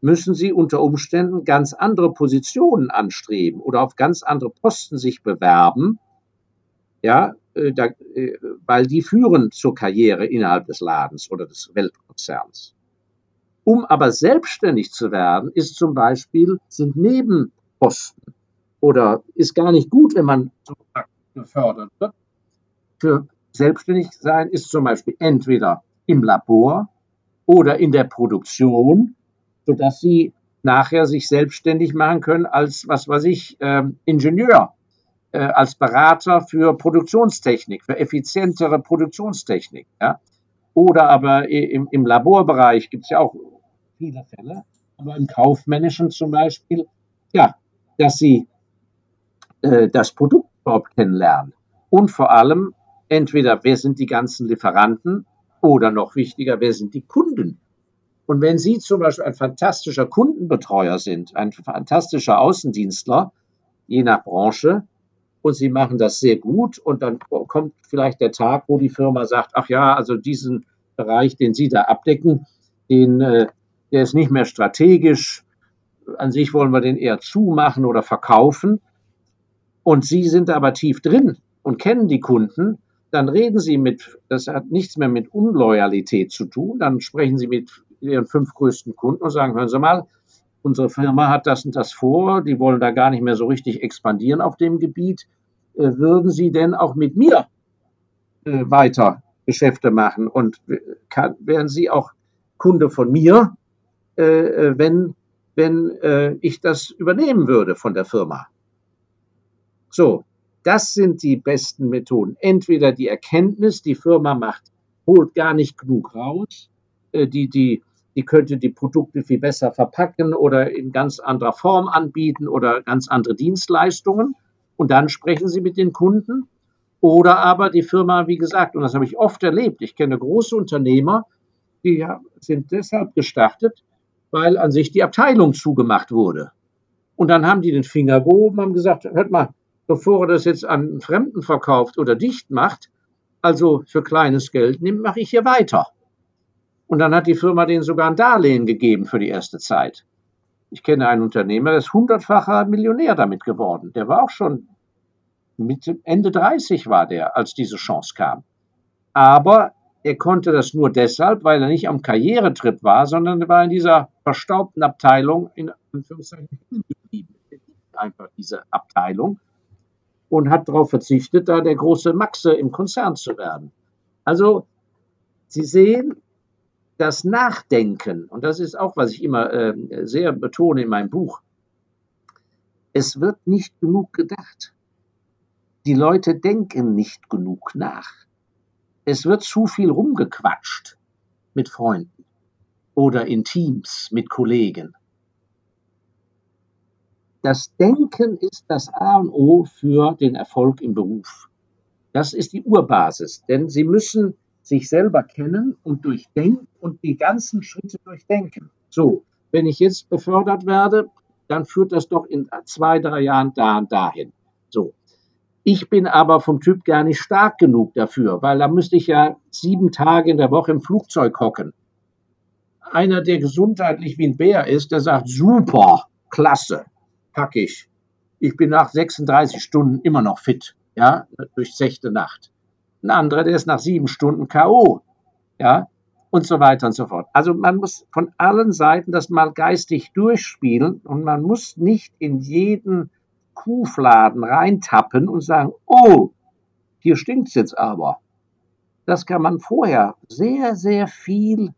müssen sie unter Umständen ganz andere Positionen anstreben oder auf ganz andere Posten sich bewerben, ja, äh, da, äh, weil die führen zur Karriere innerhalb des Ladens oder des Weltkonzerns. Um aber selbstständig zu werden, ist zum Beispiel, sind Nebenposten oder ist gar nicht gut, wenn man gefördert wird. Für selbstständig sein ist zum Beispiel entweder im Labor oder in der Produktion sodass sie nachher sich selbstständig machen können als, was weiß ich, ähm, Ingenieur, äh, als Berater für Produktionstechnik, für effizientere Produktionstechnik. Ja? Oder aber im, im Laborbereich gibt es ja auch viele Fälle, aber im Kaufmännischen zum Beispiel, ja, dass sie äh, das Produkt überhaupt kennenlernen. Und vor allem entweder, wer sind die ganzen Lieferanten oder noch wichtiger, wer sind die Kunden und wenn Sie zum Beispiel ein fantastischer Kundenbetreuer sind, ein fantastischer Außendienstler, je nach Branche, und Sie machen das sehr gut und dann kommt vielleicht der Tag, wo die Firma sagt, ach ja, also diesen Bereich, den Sie da abdecken, den, äh, der ist nicht mehr strategisch. An sich wollen wir den eher zumachen oder verkaufen. Und Sie sind aber tief drin und kennen die Kunden. Dann reden Sie mit, das hat nichts mehr mit Unloyalität zu tun. Dann sprechen Sie mit ihren fünf größten Kunden und sagen, hören Sie mal, unsere Firma hat das und das vor, die wollen da gar nicht mehr so richtig expandieren auf dem Gebiet. Äh, würden Sie denn auch mit mir äh, weiter Geschäfte machen und kann, wären Sie auch Kunde von mir, äh, wenn, wenn ich das übernehmen würde von der Firma? So, das sind die besten Methoden. Entweder die Erkenntnis, die Firma macht, holt gar nicht genug raus, die, die die könnte die Produkte viel besser verpacken oder in ganz anderer Form anbieten oder ganz andere Dienstleistungen. Und dann sprechen Sie mit den Kunden. Oder aber die Firma, wie gesagt, und das habe ich oft erlebt, ich kenne große Unternehmer, die sind deshalb gestartet, weil an sich die Abteilung zugemacht wurde. Und dann haben die den Finger gehoben, haben gesagt, hört mal, bevor er das jetzt an Fremden verkauft oder dicht macht, also für kleines Geld nimmt, mache ich hier weiter. Und dann hat die Firma denen sogar ein Darlehen gegeben für die erste Zeit. Ich kenne einen Unternehmer, der ist hundertfacher Millionär damit geworden. Der war auch schon mit Ende 30 war der, als diese Chance kam. Aber er konnte das nur deshalb, weil er nicht am Karrieretrip war, sondern er war in dieser verstaubten Abteilung in Anführungszeichen geblieben. Einfach diese Abteilung und hat darauf verzichtet, da der große Maxe im Konzern zu werden. Also, Sie sehen, das Nachdenken, und das ist auch, was ich immer äh, sehr betone in meinem Buch, es wird nicht genug gedacht. Die Leute denken nicht genug nach. Es wird zu viel rumgequatscht mit Freunden oder in Teams mit Kollegen. Das Denken ist das A und O für den Erfolg im Beruf. Das ist die Urbasis, denn Sie müssen sich selber kennen und durchdenken und die ganzen Schritte durchdenken. So, wenn ich jetzt befördert werde, dann führt das doch in zwei, drei Jahren da und dahin. So. Ich bin aber vom Typ gar nicht stark genug dafür, weil da müsste ich ja sieben Tage in der Woche im Flugzeug hocken. Einer, der gesundheitlich wie ein Bär ist, der sagt, super, klasse, pack ich. Ich bin nach 36 Stunden immer noch fit, ja, durch sechste Nacht. Ein anderer, der ist nach sieben Stunden K.O., ja, und so weiter und so fort. Also man muss von allen Seiten das mal geistig durchspielen und man muss nicht in jeden Kuhfladen reintappen und sagen, oh, hier stinkt's jetzt aber. Das kann man vorher sehr, sehr viel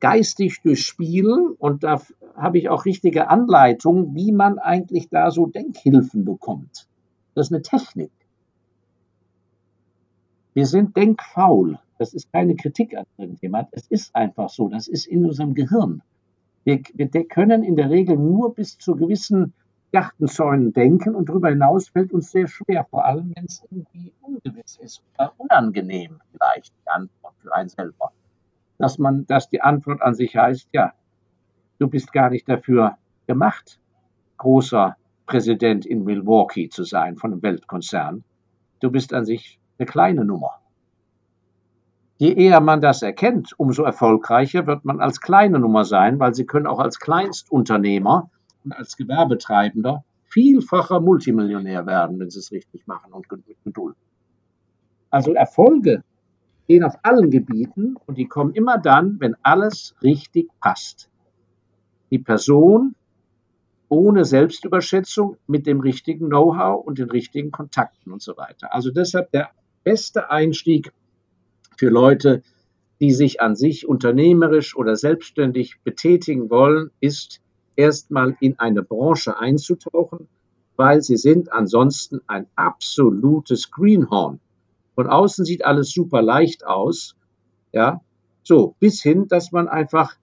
geistig durchspielen und da habe ich auch richtige Anleitungen, wie man eigentlich da so Denkhilfen bekommt. Das ist eine Technik. Wir sind denkfaul. Das ist keine Kritik an irgendjemand. Es ist einfach so. Das ist in unserem Gehirn. Wir, wir können in der Regel nur bis zu gewissen Gartenzäunen denken und darüber hinaus fällt uns sehr schwer, vor allem wenn es irgendwie ungewiss ist oder unangenehm vielleicht die Antwort für einen selber. Dass man, dass die Antwort an sich heißt, ja, du bist gar nicht dafür gemacht, großer Präsident in Milwaukee zu sein von einem Weltkonzern. Du bist an sich eine kleine Nummer. Je eher man das erkennt, umso erfolgreicher wird man als kleine Nummer sein, weil Sie können auch als Kleinstunternehmer und als Gewerbetreibender vielfacher Multimillionär werden, wenn Sie es richtig machen und mit Geduld. Also Erfolge gehen auf allen Gebieten und die kommen immer dann, wenn alles richtig passt die Person ohne Selbstüberschätzung mit dem richtigen Know-how und den richtigen Kontakten und so weiter. Also deshalb der beste Einstieg für Leute, die sich an sich unternehmerisch oder selbstständig betätigen wollen, ist erstmal in eine Branche einzutauchen, weil sie sind ansonsten ein absolutes Greenhorn. Von außen sieht alles super leicht aus, ja, so bis hin, dass man einfach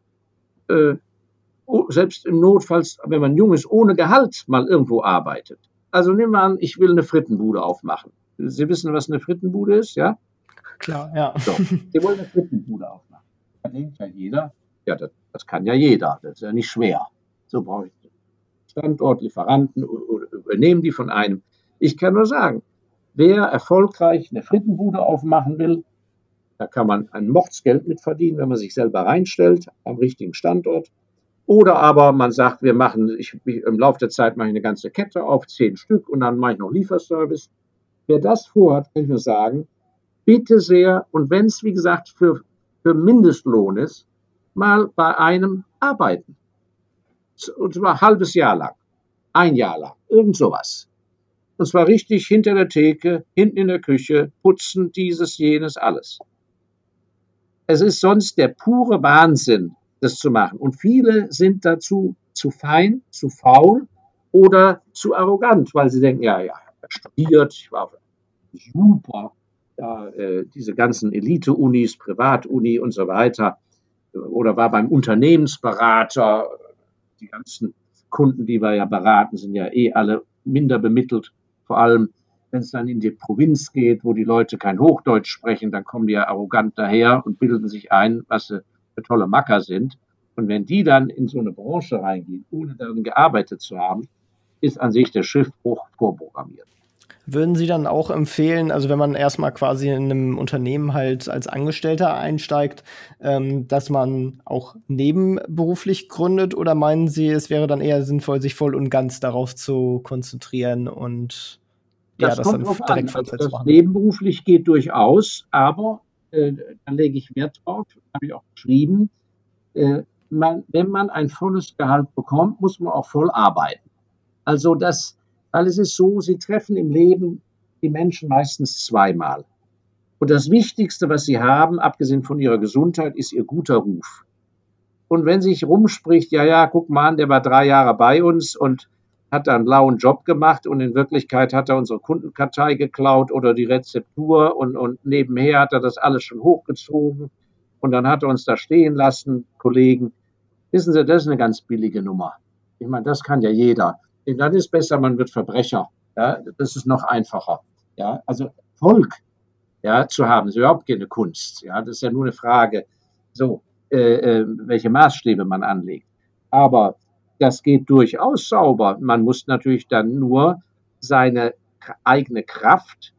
äh, selbst im Notfall, wenn man jung ist, ohne Gehalt mal irgendwo arbeitet. Also nehmen wir an, ich will eine Frittenbude aufmachen. Sie wissen, was eine Frittenbude ist, ja? Klar, ja. So, Sie wollen eine Frittenbude aufmachen. Da denkt ja jeder, ja, das, das, kann ja jeder, das ist ja nicht schwer. So brauche ich Standort, Lieferanten oder übernehmen die von einem. Ich kann nur sagen, wer erfolgreich eine Frittenbude aufmachen will, da kann man ein Mordsgeld mit verdienen, wenn man sich selber reinstellt, am richtigen Standort. Oder aber man sagt, wir machen, ich, im Laufe der Zeit mache ich eine ganze Kette auf, zehn Stück und dann mache ich noch Lieferservice. Wer das vorhat, kann ich nur sagen, bitte sehr, und wenn es, wie gesagt, für, für Mindestlohn ist, mal bei einem arbeiten. Und zwar ein halbes Jahr lang, ein Jahr lang, irgend sowas. Und zwar richtig hinter der Theke, hinten in der Küche, putzen, dieses, jenes, alles. Es ist sonst der pure Wahnsinn, das zu machen. Und viele sind dazu zu fein, zu faul oder zu arrogant, weil sie denken, ja, ja, ich habe studiert, ich war super, ja, äh, diese ganzen Elite-Unis, Privat-Uni und so weiter, oder war beim Unternehmensberater, die ganzen Kunden, die wir ja beraten, sind ja eh alle minder bemittelt Vor allem, wenn es dann in die Provinz geht, wo die Leute kein Hochdeutsch sprechen, dann kommen die ja arrogant daher und bilden sich ein, was sie für tolle Macker sind. Und wenn die dann in so eine Branche reingehen, ohne darin gearbeitet zu haben, ist an sich der Schiffbruch vorprogrammiert. Würden Sie dann auch empfehlen, also wenn man erstmal quasi in einem Unternehmen halt als Angestellter einsteigt, ähm, dass man auch nebenberuflich gründet oder meinen Sie, es wäre dann eher sinnvoll, sich voll und ganz darauf zu konzentrieren und das, ja, das dann direkt an. Also das Nebenberuflich geht durchaus, aber äh, da lege ich Wert drauf, habe ich auch geschrieben, äh, man, wenn man ein volles Gehalt bekommt, muss man auch voll arbeiten. Also das, weil es ist so, sie treffen im Leben die Menschen meistens zweimal. Und das Wichtigste, was sie haben, abgesehen von ihrer Gesundheit, ist ihr guter Ruf. Und wenn sich rumspricht, ja, ja, guck mal an, der war drei Jahre bei uns und hat da einen blauen Job gemacht und in Wirklichkeit hat er unsere Kundenkartei geklaut oder die Rezeptur und, und nebenher hat er das alles schon hochgezogen und dann hat er uns da stehen lassen, Kollegen. Wissen Sie, das ist eine ganz billige Nummer. Ich meine, das kann ja jeder. Dann ist besser, man wird Verbrecher. Ja, das ist noch einfacher. Ja, also Volk ja, zu haben, ist überhaupt keine Kunst. Ja, das ist ja nur eine Frage, so, äh, äh, welche Maßstäbe man anlegt. Aber das geht durchaus sauber. Man muss natürlich dann nur seine eigene Kraft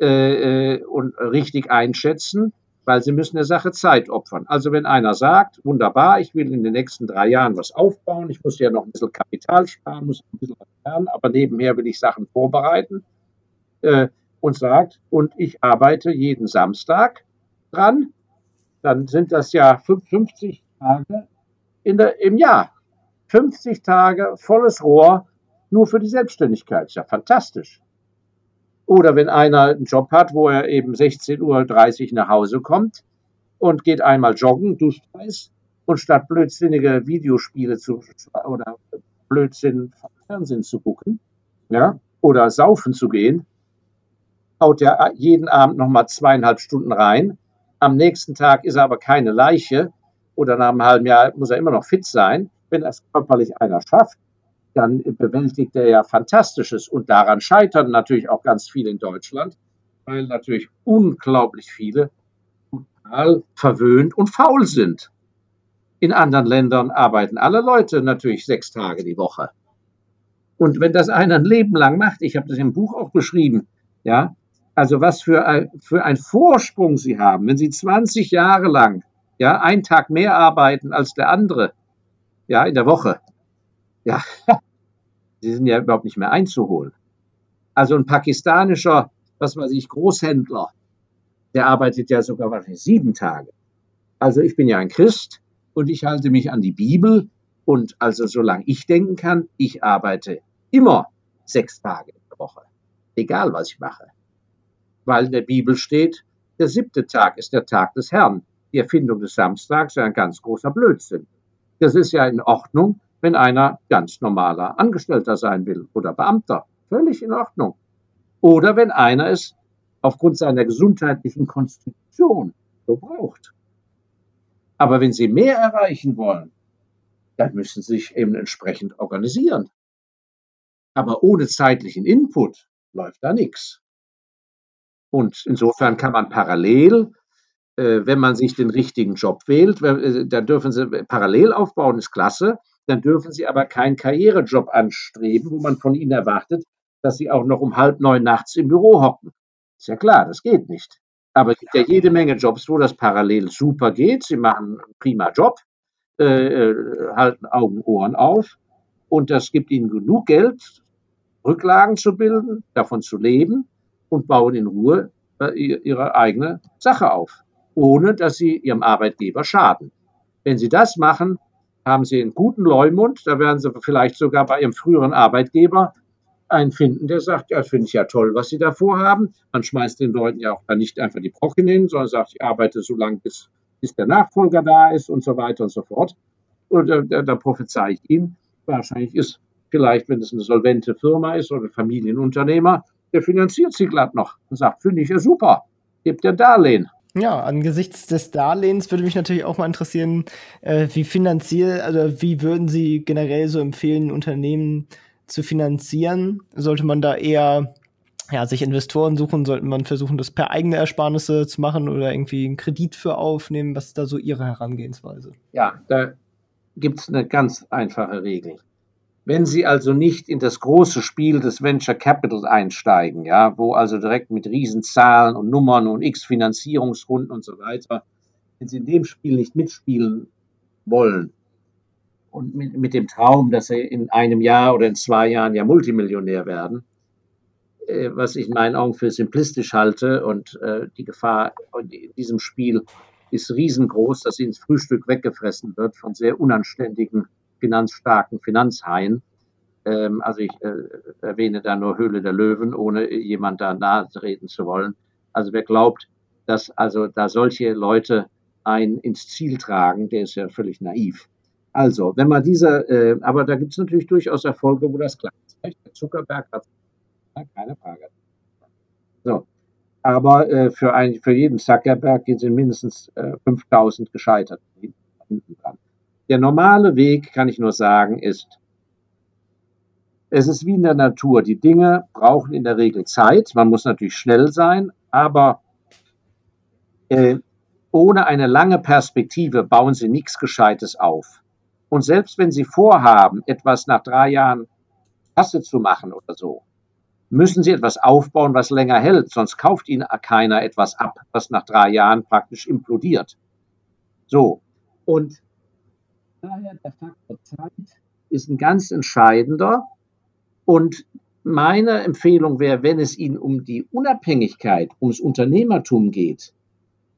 äh, äh und richtig einschätzen weil sie müssen der Sache Zeit opfern. Also wenn einer sagt, wunderbar, ich will in den nächsten drei Jahren was aufbauen, ich muss ja noch ein bisschen Kapital sparen, muss ein bisschen lernen, aber nebenher will ich Sachen vorbereiten äh, und sagt, und ich arbeite jeden Samstag dran, dann sind das ja 50 Tage in der, im Jahr. 50 Tage volles Rohr nur für die Selbstständigkeit. Ist ja fantastisch. Oder wenn einer einen Job hat, wo er eben 16.30 Uhr nach Hause kommt und geht einmal joggen, duscht heiß und statt blödsinnige Videospiele zu oder Blödsinn Fernsehen zu gucken, ja, oder saufen zu gehen, haut er jeden Abend nochmal zweieinhalb Stunden rein. Am nächsten Tag ist er aber keine Leiche oder nach einem halben Jahr muss er immer noch fit sein. Wenn das körperlich einer schafft, dann bewältigt er ja Fantastisches. Und daran scheitern natürlich auch ganz viele in Deutschland, weil natürlich unglaublich viele total verwöhnt und faul sind. In anderen Ländern arbeiten alle Leute natürlich sechs Tage die Woche. Und wenn das einer ein Leben lang macht, ich habe das im Buch auch beschrieben, ja, also was für ein, für ein Vorsprung sie haben, wenn sie 20 Jahre lang, ja, einen Tag mehr arbeiten als der andere, ja, in der Woche, ja, sie sind ja überhaupt nicht mehr einzuholen. Also ein pakistanischer, was weiß ich, Großhändler, der arbeitet ja sogar wahrscheinlich sieben Tage. Also ich bin ja ein Christ und ich halte mich an die Bibel und also solange ich denken kann, ich arbeite immer sechs Tage in der Woche, egal was ich mache. Weil in der Bibel steht, der siebte Tag ist der Tag des Herrn. Die Erfindung des Samstags ist ein ganz großer Blödsinn. Das ist ja in Ordnung, wenn einer ganz normaler Angestellter sein will oder Beamter. Völlig in Ordnung. Oder wenn einer es aufgrund seiner gesundheitlichen Konstitution so braucht. Aber wenn Sie mehr erreichen wollen, dann müssen Sie sich eben entsprechend organisieren. Aber ohne zeitlichen Input läuft da nichts. Und insofern kann man parallel, äh, wenn man sich den richtigen Job wählt, äh, da dürfen Sie parallel aufbauen, ist klasse dann dürfen Sie aber keinen Karrierejob anstreben, wo man von Ihnen erwartet, dass Sie auch noch um halb neun nachts im Büro hocken. Ist ja klar, das geht nicht. Aber es gibt ja jede Menge Jobs, wo das parallel super geht. Sie machen einen prima Job, äh, äh halten Augen, Ohren auf und das gibt ihnen genug Geld, Rücklagen zu bilden, davon zu leben und bauen in Ruhe äh, ihre eigene Sache auf, ohne dass sie ihrem Arbeitgeber schaden. Wenn sie das machen, haben Sie einen guten Leumund, da werden Sie vielleicht sogar bei Ihrem früheren Arbeitgeber einen finden, der sagt, ja, finde ich ja toll, was Sie da vorhaben. Man schmeißt den Leuten ja auch dann nicht einfach die Brocken hin, sondern sagt, ich arbeite so lange, bis, bis der Nachfolger da ist und so weiter und so fort. Und äh, da, da prophezei ich Ihnen, wahrscheinlich ist vielleicht, wenn es eine solvente Firma ist oder Familienunternehmer, der finanziert sie glatt noch und sagt, finde ich ja super, gibt ja Darlehen. Ja, angesichts des Darlehens würde mich natürlich auch mal interessieren, äh, wie finanziell, also wie würden Sie generell so empfehlen, Unternehmen zu finanzieren? Sollte man da eher ja, sich Investoren suchen, sollte man versuchen, das per eigene Ersparnisse zu machen oder irgendwie einen Kredit für aufnehmen? Was ist da so Ihre Herangehensweise? Ja, da gibt es eine ganz einfache Regel. Wenn Sie also nicht in das große Spiel des Venture Capital einsteigen, ja, wo also direkt mit Riesenzahlen und Nummern und X Finanzierungsrunden und so weiter, wenn Sie in dem Spiel nicht mitspielen wollen und mit, mit dem Traum, dass Sie in einem Jahr oder in zwei Jahren ja Multimillionär werden, äh, was ich in meinen Augen für simplistisch halte und äh, die Gefahr in diesem Spiel ist riesengroß, dass sie ins Frühstück weggefressen wird von sehr unanständigen, finanzstarken Finanzhaien. Ähm, also ich äh, erwähne da nur Höhle der Löwen, ohne jemand da nahe treten zu wollen. Also wer glaubt, dass also da solche Leute ein ins Ziel tragen, der ist ja völlig naiv. Also, wenn man dieser, äh, aber da gibt es natürlich durchaus Erfolge, wo das klappt. Der Zuckerberg hat keine Frage. So. Aber äh, für, ein, für jeden Zuckerberg sind mindestens äh, 5000 gescheitert. Der normale Weg, kann ich nur sagen, ist, es ist wie in der Natur. Die Dinge brauchen in der Regel Zeit. Man muss natürlich schnell sein, aber äh, ohne eine lange Perspektive bauen Sie nichts Gescheites auf. Und selbst wenn Sie vorhaben, etwas nach drei Jahren Kasse zu machen oder so, müssen sie etwas aufbauen, was länger hält, sonst kauft ihnen keiner etwas ab, was nach drei Jahren praktisch implodiert. So, und daher der Faktor Zeit ist ein ganz entscheidender. Und meine Empfehlung wäre, wenn es Ihnen um die Unabhängigkeit, ums Unternehmertum geht,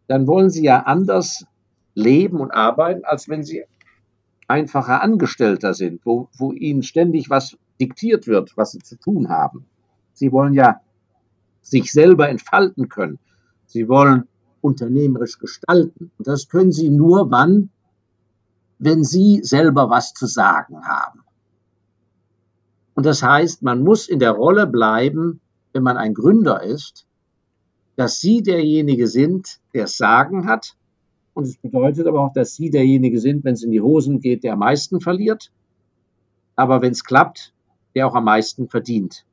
dann wollen Sie ja anders leben und arbeiten, als wenn Sie einfacher Angestellter sind, wo, wo Ihnen ständig was diktiert wird, was Sie zu tun haben. Sie wollen ja sich selber entfalten können. Sie wollen unternehmerisch gestalten. Und das können Sie nur wann, wenn Sie selber was zu sagen haben. Und das heißt, man muss in der Rolle bleiben, wenn man ein Gründer ist, dass Sie derjenige sind, der Sagen hat. Und es bedeutet aber auch, dass Sie derjenige sind, wenn es in die Hosen geht, der am meisten verliert. Aber wenn es klappt, der auch am meisten verdient.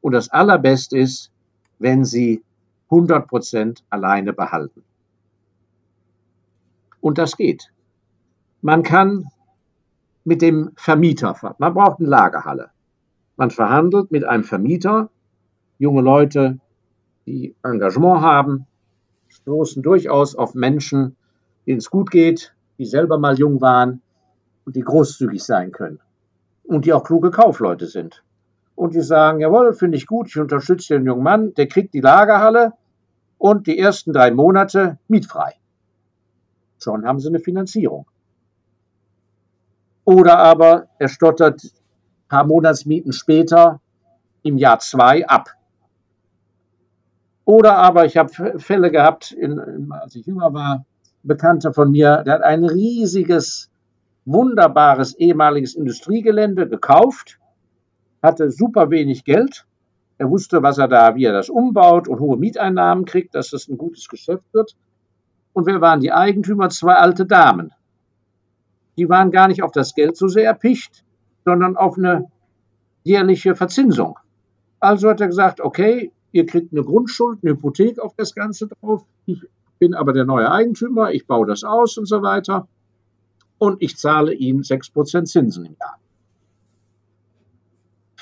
Und das Allerbeste ist, wenn Sie 100 Prozent alleine behalten. Und das geht. Man kann mit dem Vermieter, man braucht eine Lagerhalle. Man verhandelt mit einem Vermieter, junge Leute, die Engagement haben, stoßen durchaus auf Menschen, denen es gut geht, die selber mal jung waren und die großzügig sein können und die auch kluge Kaufleute sind und die sagen, jawohl, finde ich gut, ich unterstütze den jungen Mann, der kriegt die Lagerhalle und die ersten drei Monate mietfrei. Schon haben sie eine Finanzierung. Oder aber er stottert ein paar Monatsmieten später im Jahr zwei ab. Oder aber ich habe Fälle gehabt, in, als ich jünger war, Bekannter von mir, der hat ein riesiges, wunderbares ehemaliges Industriegelände gekauft hatte super wenig Geld. Er wusste, was er da, wie er das umbaut und hohe Mieteinnahmen kriegt, dass das ein gutes Geschäft wird. Und wer waren die Eigentümer? Zwei alte Damen. Die waren gar nicht auf das Geld so sehr erpicht, sondern auf eine jährliche Verzinsung. Also hat er gesagt, okay, ihr kriegt eine Grundschuld, eine Hypothek auf das Ganze drauf. Ich bin aber der neue Eigentümer, ich baue das aus und so weiter. Und ich zahle Ihnen 6% Zinsen im Jahr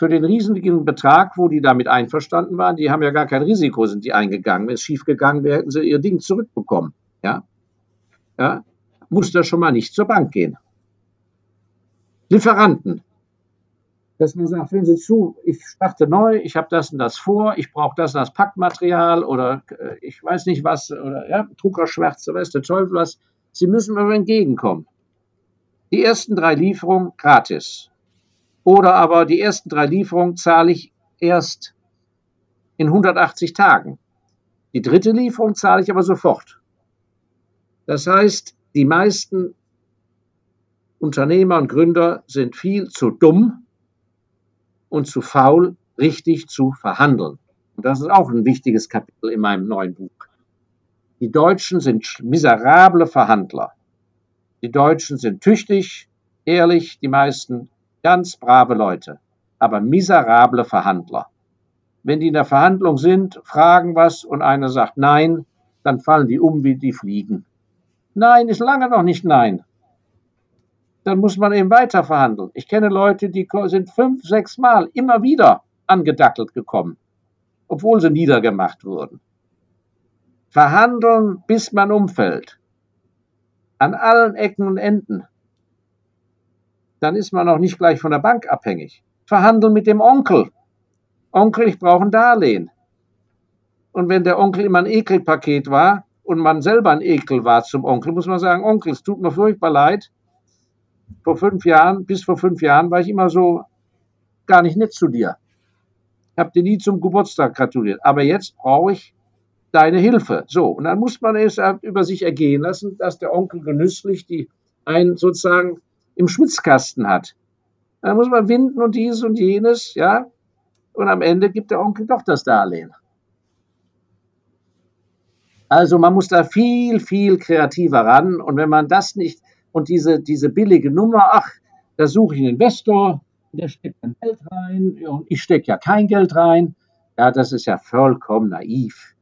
für den riesigen Betrag, wo die damit einverstanden waren, die haben ja gar kein Risiko, sind die eingegangen. Wenn es schief gegangen wäre, hätten sie ihr Ding zurückbekommen. Ja, ja, muss da schon mal nicht zur Bank gehen. Lieferanten. Dass man sagt, wenn Sie zu, ich starte neu, ich habe das und das vor, ich brauche das und das Packmaterial oder äh, ich weiß nicht was, oder ja, Druckerschwärze, weiß der Teufel was. Sie müssen mir entgegenkommen. Die ersten drei Lieferungen gratis. Oder aber die ersten drei Lieferungen zahle ich erst in 180 Tagen. Die dritte Lieferung zahle ich aber sofort. Das heißt, die meisten Unternehmer und Gründer sind viel zu dumm und zu faul, richtig zu verhandeln. Und das ist auch ein wichtiges Kapitel in meinem neuen Buch. Die Deutschen sind miserable Verhandler. Die Deutschen sind tüchtig, ehrlich, die meisten Ganz brave Leute, aber miserable Verhandler. wenn die in der Verhandlung sind, fragen was und einer sagt Nein, dann fallen die um wie die Fliegen. Nein ist lange noch nicht Nein. Dann muss man eben weiter verhandeln. Ich kenne Leute, die sind fünf, sechs Mal immer wieder angedackelt gekommen, obwohl sie niedergemacht wurden. Verhandeln, bis man umfällt. An allen Ecken und Enden. Dann ist man auch nicht gleich von der Bank abhängig. Verhandeln mit dem Onkel. Onkel, ich brauche ein Darlehen. Und wenn der Onkel immer ein Ekelpaket war und man selber ein Ekel war zum Onkel, muss man sagen, Onkel, es tut mir furchtbar leid. Vor fünf Jahren, bis vor fünf Jahren war ich immer so gar nicht nett zu dir. Ich habe dir nie zum Geburtstag gratuliert. Aber jetzt brauche ich deine Hilfe. So, und dann muss man es über sich ergehen lassen, dass der Onkel genüsslich die einen sozusagen im Schwitzkasten hat. Dann muss man winden und dies und jenes, ja. Und am Ende gibt der Onkel doch das Darlehen. Also man muss da viel, viel kreativer ran. Und wenn man das nicht und diese, diese billige Nummer, ach, da suche ich einen Investor, der steckt dann Geld rein und ich stecke ja kein Geld rein. Ja, das ist ja vollkommen naiv.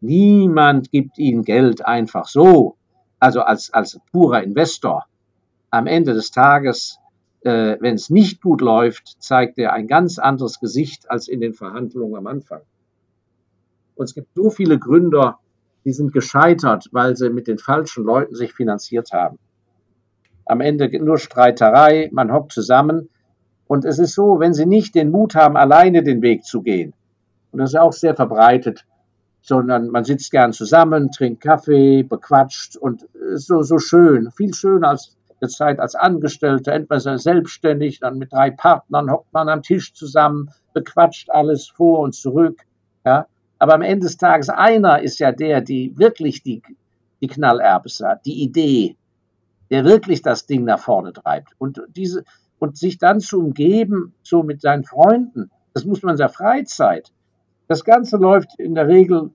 Niemand gibt ihnen Geld einfach so, also als, als purer Investor. Am Ende des Tages, äh, wenn es nicht gut läuft, zeigt er ein ganz anderes Gesicht als in den Verhandlungen am Anfang. Und es gibt so viele Gründer, die sind gescheitert, weil sie mit den falschen Leuten sich finanziert haben. Am Ende nur Streiterei, man hockt zusammen. Und es ist so, wenn sie nicht den Mut haben, alleine den Weg zu gehen, und das ist auch sehr verbreitet, sondern man sitzt gern zusammen, trinkt Kaffee, bequatscht und ist so, so schön, viel schöner als der Zeit als Angestellter, entweder selbstständig, dann mit drei Partnern hockt man am Tisch zusammen, bequatscht alles vor und zurück, ja. Aber am Ende des Tages, einer ist ja der, die wirklich die, die Knallerbes hat, die Idee, der wirklich das Ding nach vorne treibt. Und diese, und sich dann zu umgeben, so mit seinen Freunden, das muss man in der Freizeit. Das Ganze läuft in der Regel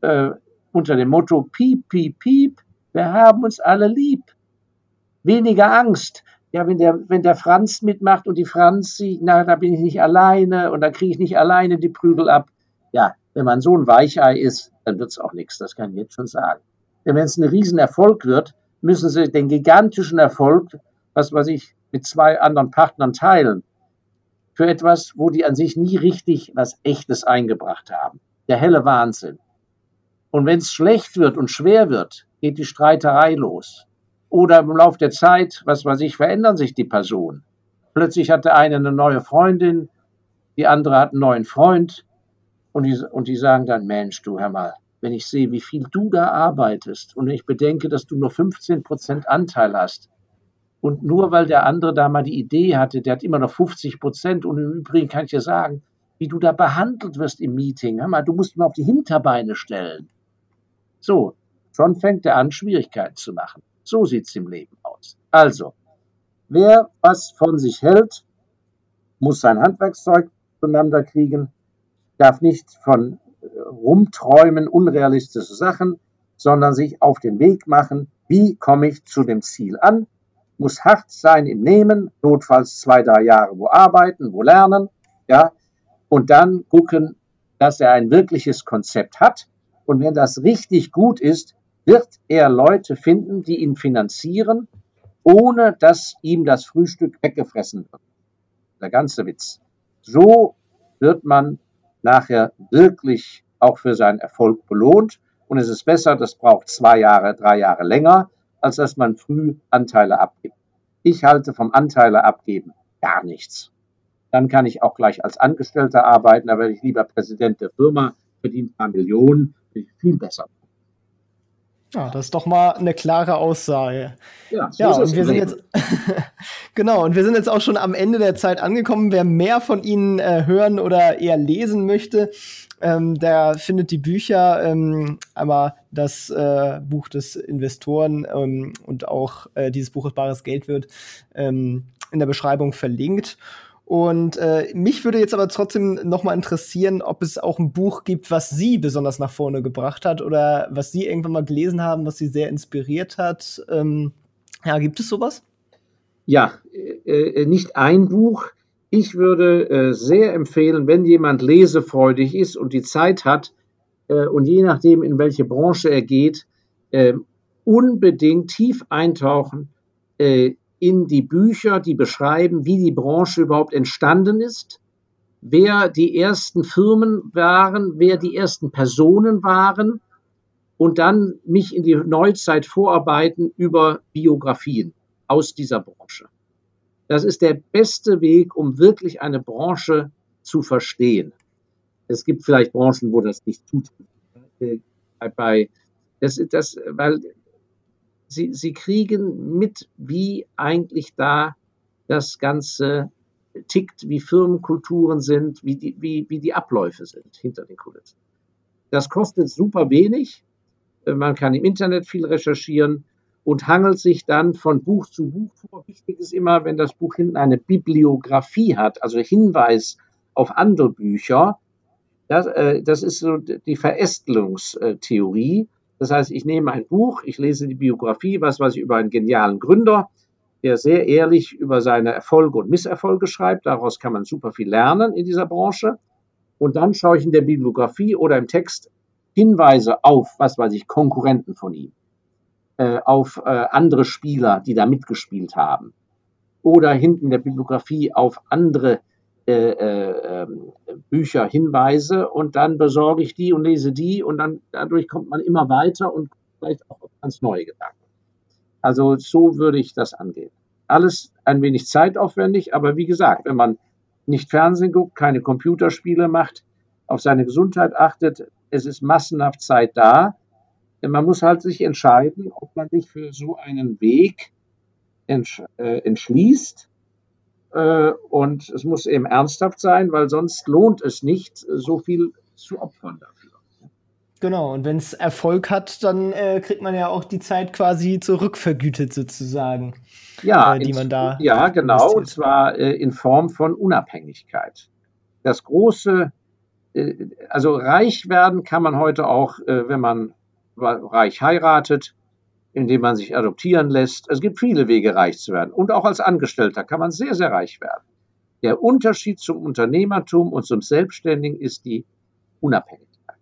äh, unter dem Motto Piep, Piep, Piep, wir haben uns alle lieb. Weniger Angst. Ja, wenn der, wenn der Franz mitmacht und die Franzi, na, da bin ich nicht alleine und da kriege ich nicht alleine die Prügel ab. Ja, wenn man so ein Weichei ist, dann wird es auch nichts, das kann ich jetzt schon sagen. Denn wenn es ein Riesenerfolg wird, müssen sie den gigantischen Erfolg, was weiß ich, mit zwei anderen Partnern teilen. Für etwas, wo die an sich nie richtig was Echtes eingebracht haben. Der helle Wahnsinn. Und wenn es schlecht wird und schwer wird, geht die Streiterei los. Oder im Laufe der Zeit, was weiß ich, verändern sich die Personen. Plötzlich hat der eine eine neue Freundin, die andere hat einen neuen Freund. Und die, und die sagen dann, Mensch, du hör mal, wenn ich sehe, wie viel du da arbeitest und ich bedenke, dass du nur 15 Prozent Anteil hast und nur weil der andere da mal die Idee hatte, der hat immer noch 50 Prozent und im Übrigen kann ich dir sagen, wie du da behandelt wirst im Meeting, hör mal, du musst mal auf die Hinterbeine stellen. So, schon fängt er an, Schwierigkeiten zu machen. So sieht es im Leben aus. Also, wer was von sich hält, muss sein Handwerkszeug zueinander kriegen, darf nicht von äh, rumträumen, unrealistische Sachen, sondern sich auf den Weg machen, wie komme ich zu dem Ziel an, muss hart sein im Nehmen, notfalls zwei, drei Jahre wo arbeiten, wo lernen, ja, und dann gucken, dass er ein wirkliches Konzept hat. Und wenn das richtig gut ist, wird er Leute finden, die ihn finanzieren, ohne dass ihm das Frühstück weggefressen wird. Der ganze Witz. So wird man nachher wirklich auch für seinen Erfolg belohnt. Und es ist besser, das braucht zwei Jahre, drei Jahre länger, als dass man früh Anteile abgibt. Ich halte vom Anteile abgeben gar nichts. Dann kann ich auch gleich als Angestellter arbeiten, aber ich lieber Präsident der Firma, verdiene ein paar Millionen, bin ich viel besser. Ja, das ist doch mal eine klare Aussage. Ja, so ja und wir sind jetzt genau und wir sind jetzt auch schon am Ende der Zeit angekommen. Wer mehr von Ihnen äh, hören oder eher lesen möchte, ähm, der findet die Bücher, ähm, einmal das äh, Buch des Investoren ähm, und auch äh, dieses Buch Bares Geld wird ähm, in der Beschreibung verlinkt. Und äh, mich würde jetzt aber trotzdem noch mal interessieren, ob es auch ein Buch gibt, was Sie besonders nach vorne gebracht hat oder was Sie irgendwann mal gelesen haben, was Sie sehr inspiriert hat. Ähm, ja, gibt es sowas? Ja, äh, äh nicht ein Buch. Ich würde äh, sehr empfehlen, wenn jemand lesefreudig ist und die Zeit hat äh, und je nachdem, in welche Branche er geht, äh, unbedingt tief eintauchen in die Bücher, die beschreiben, wie die Branche überhaupt entstanden ist, wer die ersten Firmen waren, wer die ersten Personen waren und dann mich in die Neuzeit vorarbeiten über Biografien aus dieser Branche. Das ist der beste Weg, um wirklich eine Branche zu verstehen. Es gibt vielleicht Branchen, wo das nicht tut. Äh, bei, das, das, weil sie, sie kriegen mit, wie eigentlich da das Ganze tickt, wie Firmenkulturen sind, wie die, wie, wie die Abläufe sind hinter den Kulissen. Das kostet super wenig. Man kann im Internet viel recherchieren und hangelt sich dann von Buch zu Buch vor. Wichtig ist immer, wenn das Buch hinten eine Bibliografie hat, also Hinweis auf andere Bücher. Das, äh, das ist so die Verästelungstheorie. Das heißt, ich nehme ein Buch, ich lese die Biografie, was weiß ich über einen genialen Gründer, der sehr ehrlich über seine Erfolge und Misserfolge schreibt. Daraus kann man super viel lernen in dieser Branche. Und dann schaue ich in der Bibliografie oder im Text Hinweise auf, was weiß ich, Konkurrenten von ihm, äh, auf äh, andere Spieler, die da mitgespielt haben. Oder hinten in der Bibliografie auf andere äh, äh, ähm, Bücher Hinweise und dann besorge ich die und lese die und dann dadurch kommt man immer weiter und vielleicht auch ganz neue Gedanken. Also so würde ich das angehen. Alles ein wenig zeitaufwendig, aber wie gesagt, wenn man nicht Fernsehen guckt, keine Computerspiele macht, auf seine Gesundheit achtet, es ist massenhaft Zeit da. Man muss halt sich entscheiden, ob man sich für so einen Weg entsch äh, entschließt und es muss eben ernsthaft sein, weil sonst lohnt es nicht, so viel zu opfern dafür. Genau, und wenn es Erfolg hat, dann äh, kriegt man ja auch die Zeit quasi zurückvergütet sozusagen. Ja, äh, die man da. Ja, genau, investiert. und zwar äh, in Form von Unabhängigkeit. Das große, äh, also reich werden kann man heute auch, äh, wenn man reich heiratet, indem man sich adoptieren lässt. Es gibt viele Wege, reich zu werden. Und auch als Angestellter kann man sehr, sehr reich werden. Der Unterschied zum Unternehmertum und zum Selbstständigen ist die Unabhängigkeit.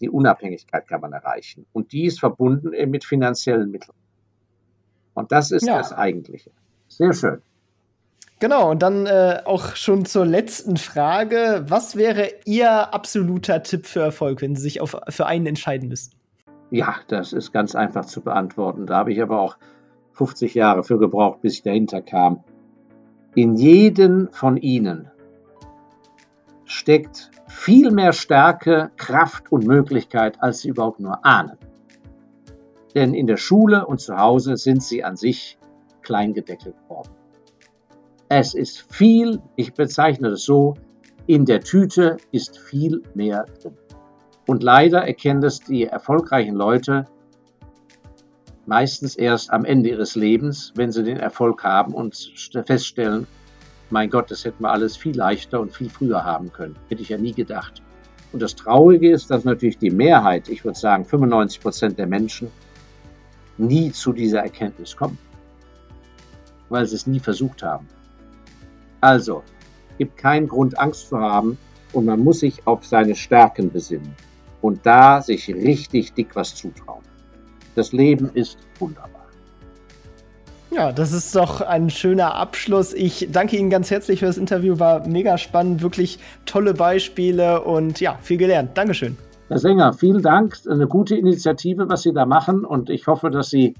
Die Unabhängigkeit kann man erreichen. Und die ist verbunden mit finanziellen Mitteln. Und das ist ja. das Eigentliche. Sehr schön. Genau, und dann äh, auch schon zur letzten Frage. Was wäre Ihr absoluter Tipp für Erfolg, wenn Sie sich auf, für einen entscheiden müssten? Ja, das ist ganz einfach zu beantworten. Da habe ich aber auch 50 Jahre für gebraucht, bis ich dahinter kam. In jedem von ihnen steckt viel mehr Stärke, Kraft und Möglichkeit, als sie überhaupt nur ahnen. Denn in der Schule und zu Hause sind sie an sich klein gedeckelt worden. Es ist viel, ich bezeichne es so, in der Tüte ist viel mehr drin. Und leider erkennen das die erfolgreichen Leute meistens erst am Ende ihres Lebens, wenn sie den Erfolg haben und feststellen, mein Gott, das hätten wir alles viel leichter und viel früher haben können. Hätte ich ja nie gedacht. Und das Traurige ist, dass natürlich die Mehrheit, ich würde sagen 95 Prozent der Menschen, nie zu dieser Erkenntnis kommen, weil sie es nie versucht haben. Also, gibt keinen Grund, Angst zu haben und man muss sich auf seine Stärken besinnen und da sich richtig dick was zutrauen. Das Leben ist wunderbar. Ja, das ist doch ein schöner Abschluss. Ich danke Ihnen ganz herzlich für das Interview. War mega spannend, wirklich tolle Beispiele und ja, viel gelernt. Dankeschön. Herr Sänger, vielen Dank. Eine gute Initiative, was Sie da machen und ich hoffe, dass Sie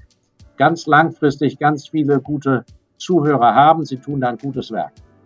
ganz langfristig ganz viele gute Zuhörer haben. Sie tun da ein gutes Werk.